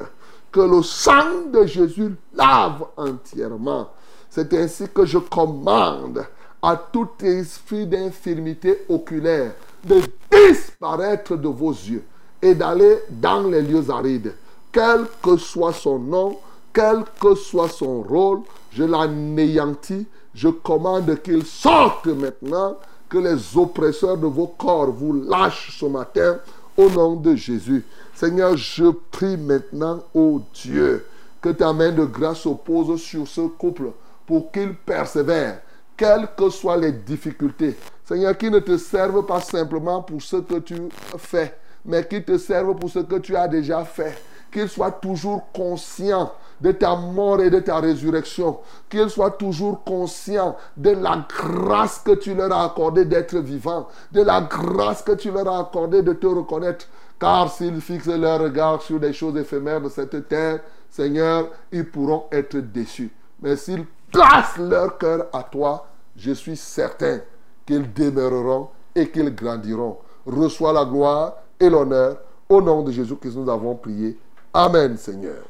Que le sang de Jésus lave entièrement. C'est ainsi que je commande à tout esprit d'infirmité oculaire de disparaître de vos yeux et d'aller dans les lieux arides. Quel que soit son nom, quel que soit son rôle, je l'anéantis, je commande qu'il sorte maintenant, que les oppresseurs de vos corps vous lâchent ce matin au nom de Jésus. Seigneur, je prie maintenant, ô Dieu, que ta main de grâce se pose sur ce couple pour qu'il persévère, quelles que soient les difficultés. Seigneur, qui ne te servent pas simplement pour ce que tu fais, mais qui te servent pour ce que tu as déjà fait. Qu'ils soient toujours conscients de ta mort et de ta résurrection. Qu'ils soient toujours conscients de la grâce que tu leur as accordée d'être vivants, de la grâce que tu leur as accordée de te reconnaître. Car s'ils fixent leur regard sur des choses éphémères de cette terre, Seigneur, ils pourront être déçus. Mais s'ils placent leur cœur à toi, je suis certain qu'ils demeureront et qu'ils grandiront. Reçois la gloire et l'honneur. Au nom de Jésus que nous avons prié. Amen, Seigneur.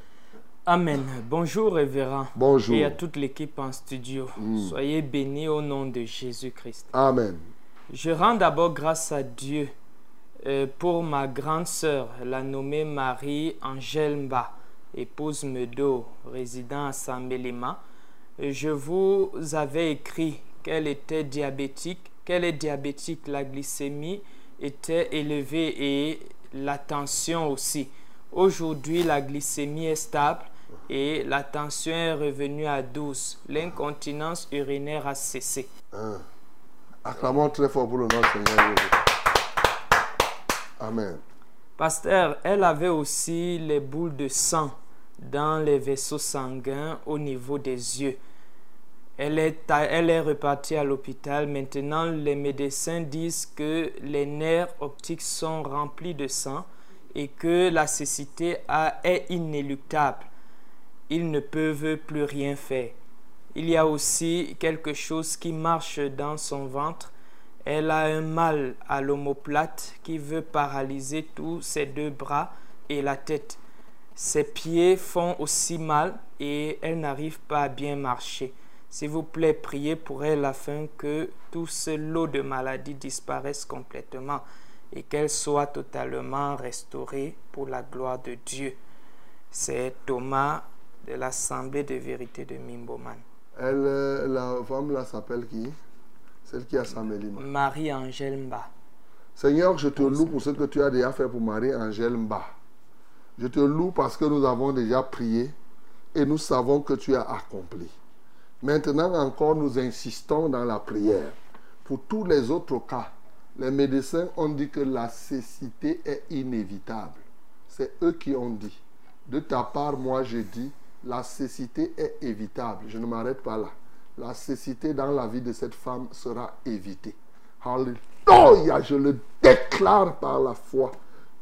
Amen. Bonjour, révérend. Bonjour. Et à toute l'équipe en studio. Soyez bénis au nom de Jésus-Christ. Amen. Je rends d'abord grâce à Dieu euh, pour ma grande sœur, la nommée Marie-Angèle Mba, épouse Medo, résidant à Sambelima. Je vous avais écrit qu'elle était diabétique, qu'elle est diabétique, la glycémie était élevée et la tension aussi. Aujourd'hui, la glycémie est stable et la tension est revenue à 12. L'incontinence urinaire a cessé. Hein. Acclamons très fort pour le nom du Seigneur. Amen. Pasteur, elle avait aussi les boules de sang dans les vaisseaux sanguins au niveau des yeux. Elle est, elle est repartie à l'hôpital. Maintenant, les médecins disent que les nerfs optiques sont remplis de sang et que la cécité a- est inéluctable. Ils ne peuvent plus rien faire. Il y a aussi quelque chose qui marche dans son ventre. Elle a un mal à l'omoplate qui veut paralyser tous ses deux bras et la tête. Ses pieds font aussi mal et elle n'arrive pas à bien marcher. S'il vous plaît, priez pour elle afin que tout ce lot de maladies disparaisse complètement et qu'elle soit totalement restaurée pour la gloire de Dieu. C'est Thomas de l'Assemblée de vérité de Mimboman. Elle, euh, la femme là s'appelle qui? Celle qui a Samélie. Marie-Angèle Mba. Seigneur, je te loue pour ce que tu as déjà fait pour Marie-Angèle Mba. Je te loue parce que nous avons déjà prié et nous savons que tu as accompli. Maintenant encore, nous insistons dans la prière. Pour tous les autres cas, les médecins ont dit que la cécité est inévitable. C'est eux qui ont dit. De ta part, moi, je dis, la cécité est évitable. Je ne m'arrête pas là. La cécité dans la vie de cette femme sera évitée. Alléluia, je le déclare par la foi.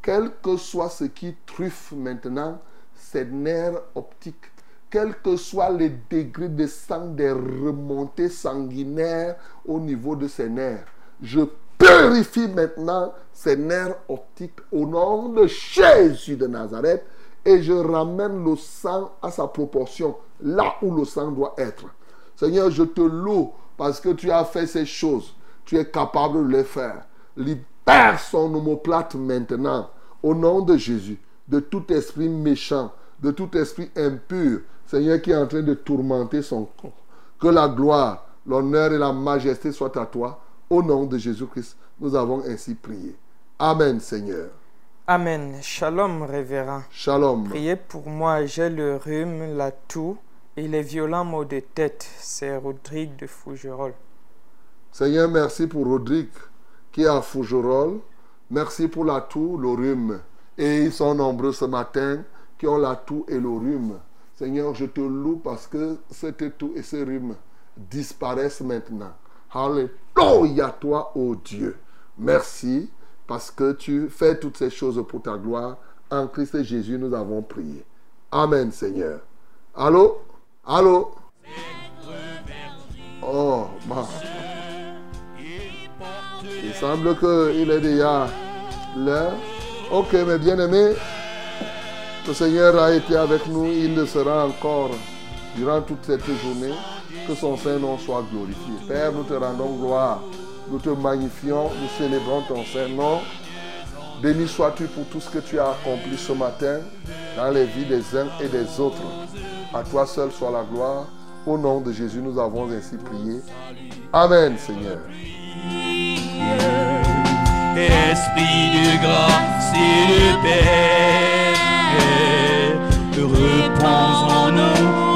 Quel que soit ce qui truffe maintenant ces nerfs optiques, quel que soit le degré de sang des remontées sanguinaires au niveau de ces nerfs, je purifie maintenant ces nerfs optiques au nom de Jésus de Nazareth et je ramène le sang à sa proportion, là où le sang doit être. Seigneur, je te loue parce que tu as fait ces choses. Tu es capable de les faire. Libère son omoplate maintenant, au nom de Jésus, de tout esprit méchant, de tout esprit impur, Seigneur, qui est en train de tourmenter son corps. Que la gloire, l'honneur et la majesté soient à toi. Au nom de Jésus-Christ, nous avons ainsi prié. Amen, Seigneur. Amen. Shalom, révérend. Shalom. Priez pour moi, j'ai le rhume, la toux et les violents maux de tête. C'est Rodrigue de Fougerolles. Seigneur, merci pour Rodrigue qui est à Fougerolles. Merci pour la toux, le rhume. Et ils sont nombreux ce matin qui ont la toux et le rhume. Seigneur, je te loue parce que cette toux et ce rhume disparaissent maintenant. Alléluia toi, ô Dieu. Merci parce que tu fais toutes ces choses pour ta gloire. En Christ Jésus, nous avons prié. Amen, Seigneur. Allô? Allô? Oh, bah. Il semble qu'il est déjà l'heure. Ok, mes bien-aimés, le Seigneur a été avec nous. Il le sera encore durant toute cette journée. Que son Saint-Nom soit glorifié. Père, nous te rendons gloire. Nous te magnifions. Nous célébrons ton Saint-Nom. Béni sois-tu pour tout ce que tu as accompli ce matin dans les vies des uns et des autres. À toi seul soit la gloire. Au nom de Jésus, nous avons ainsi prié. Amen, Seigneur. Esprit de grâce et de paix, repose en nous.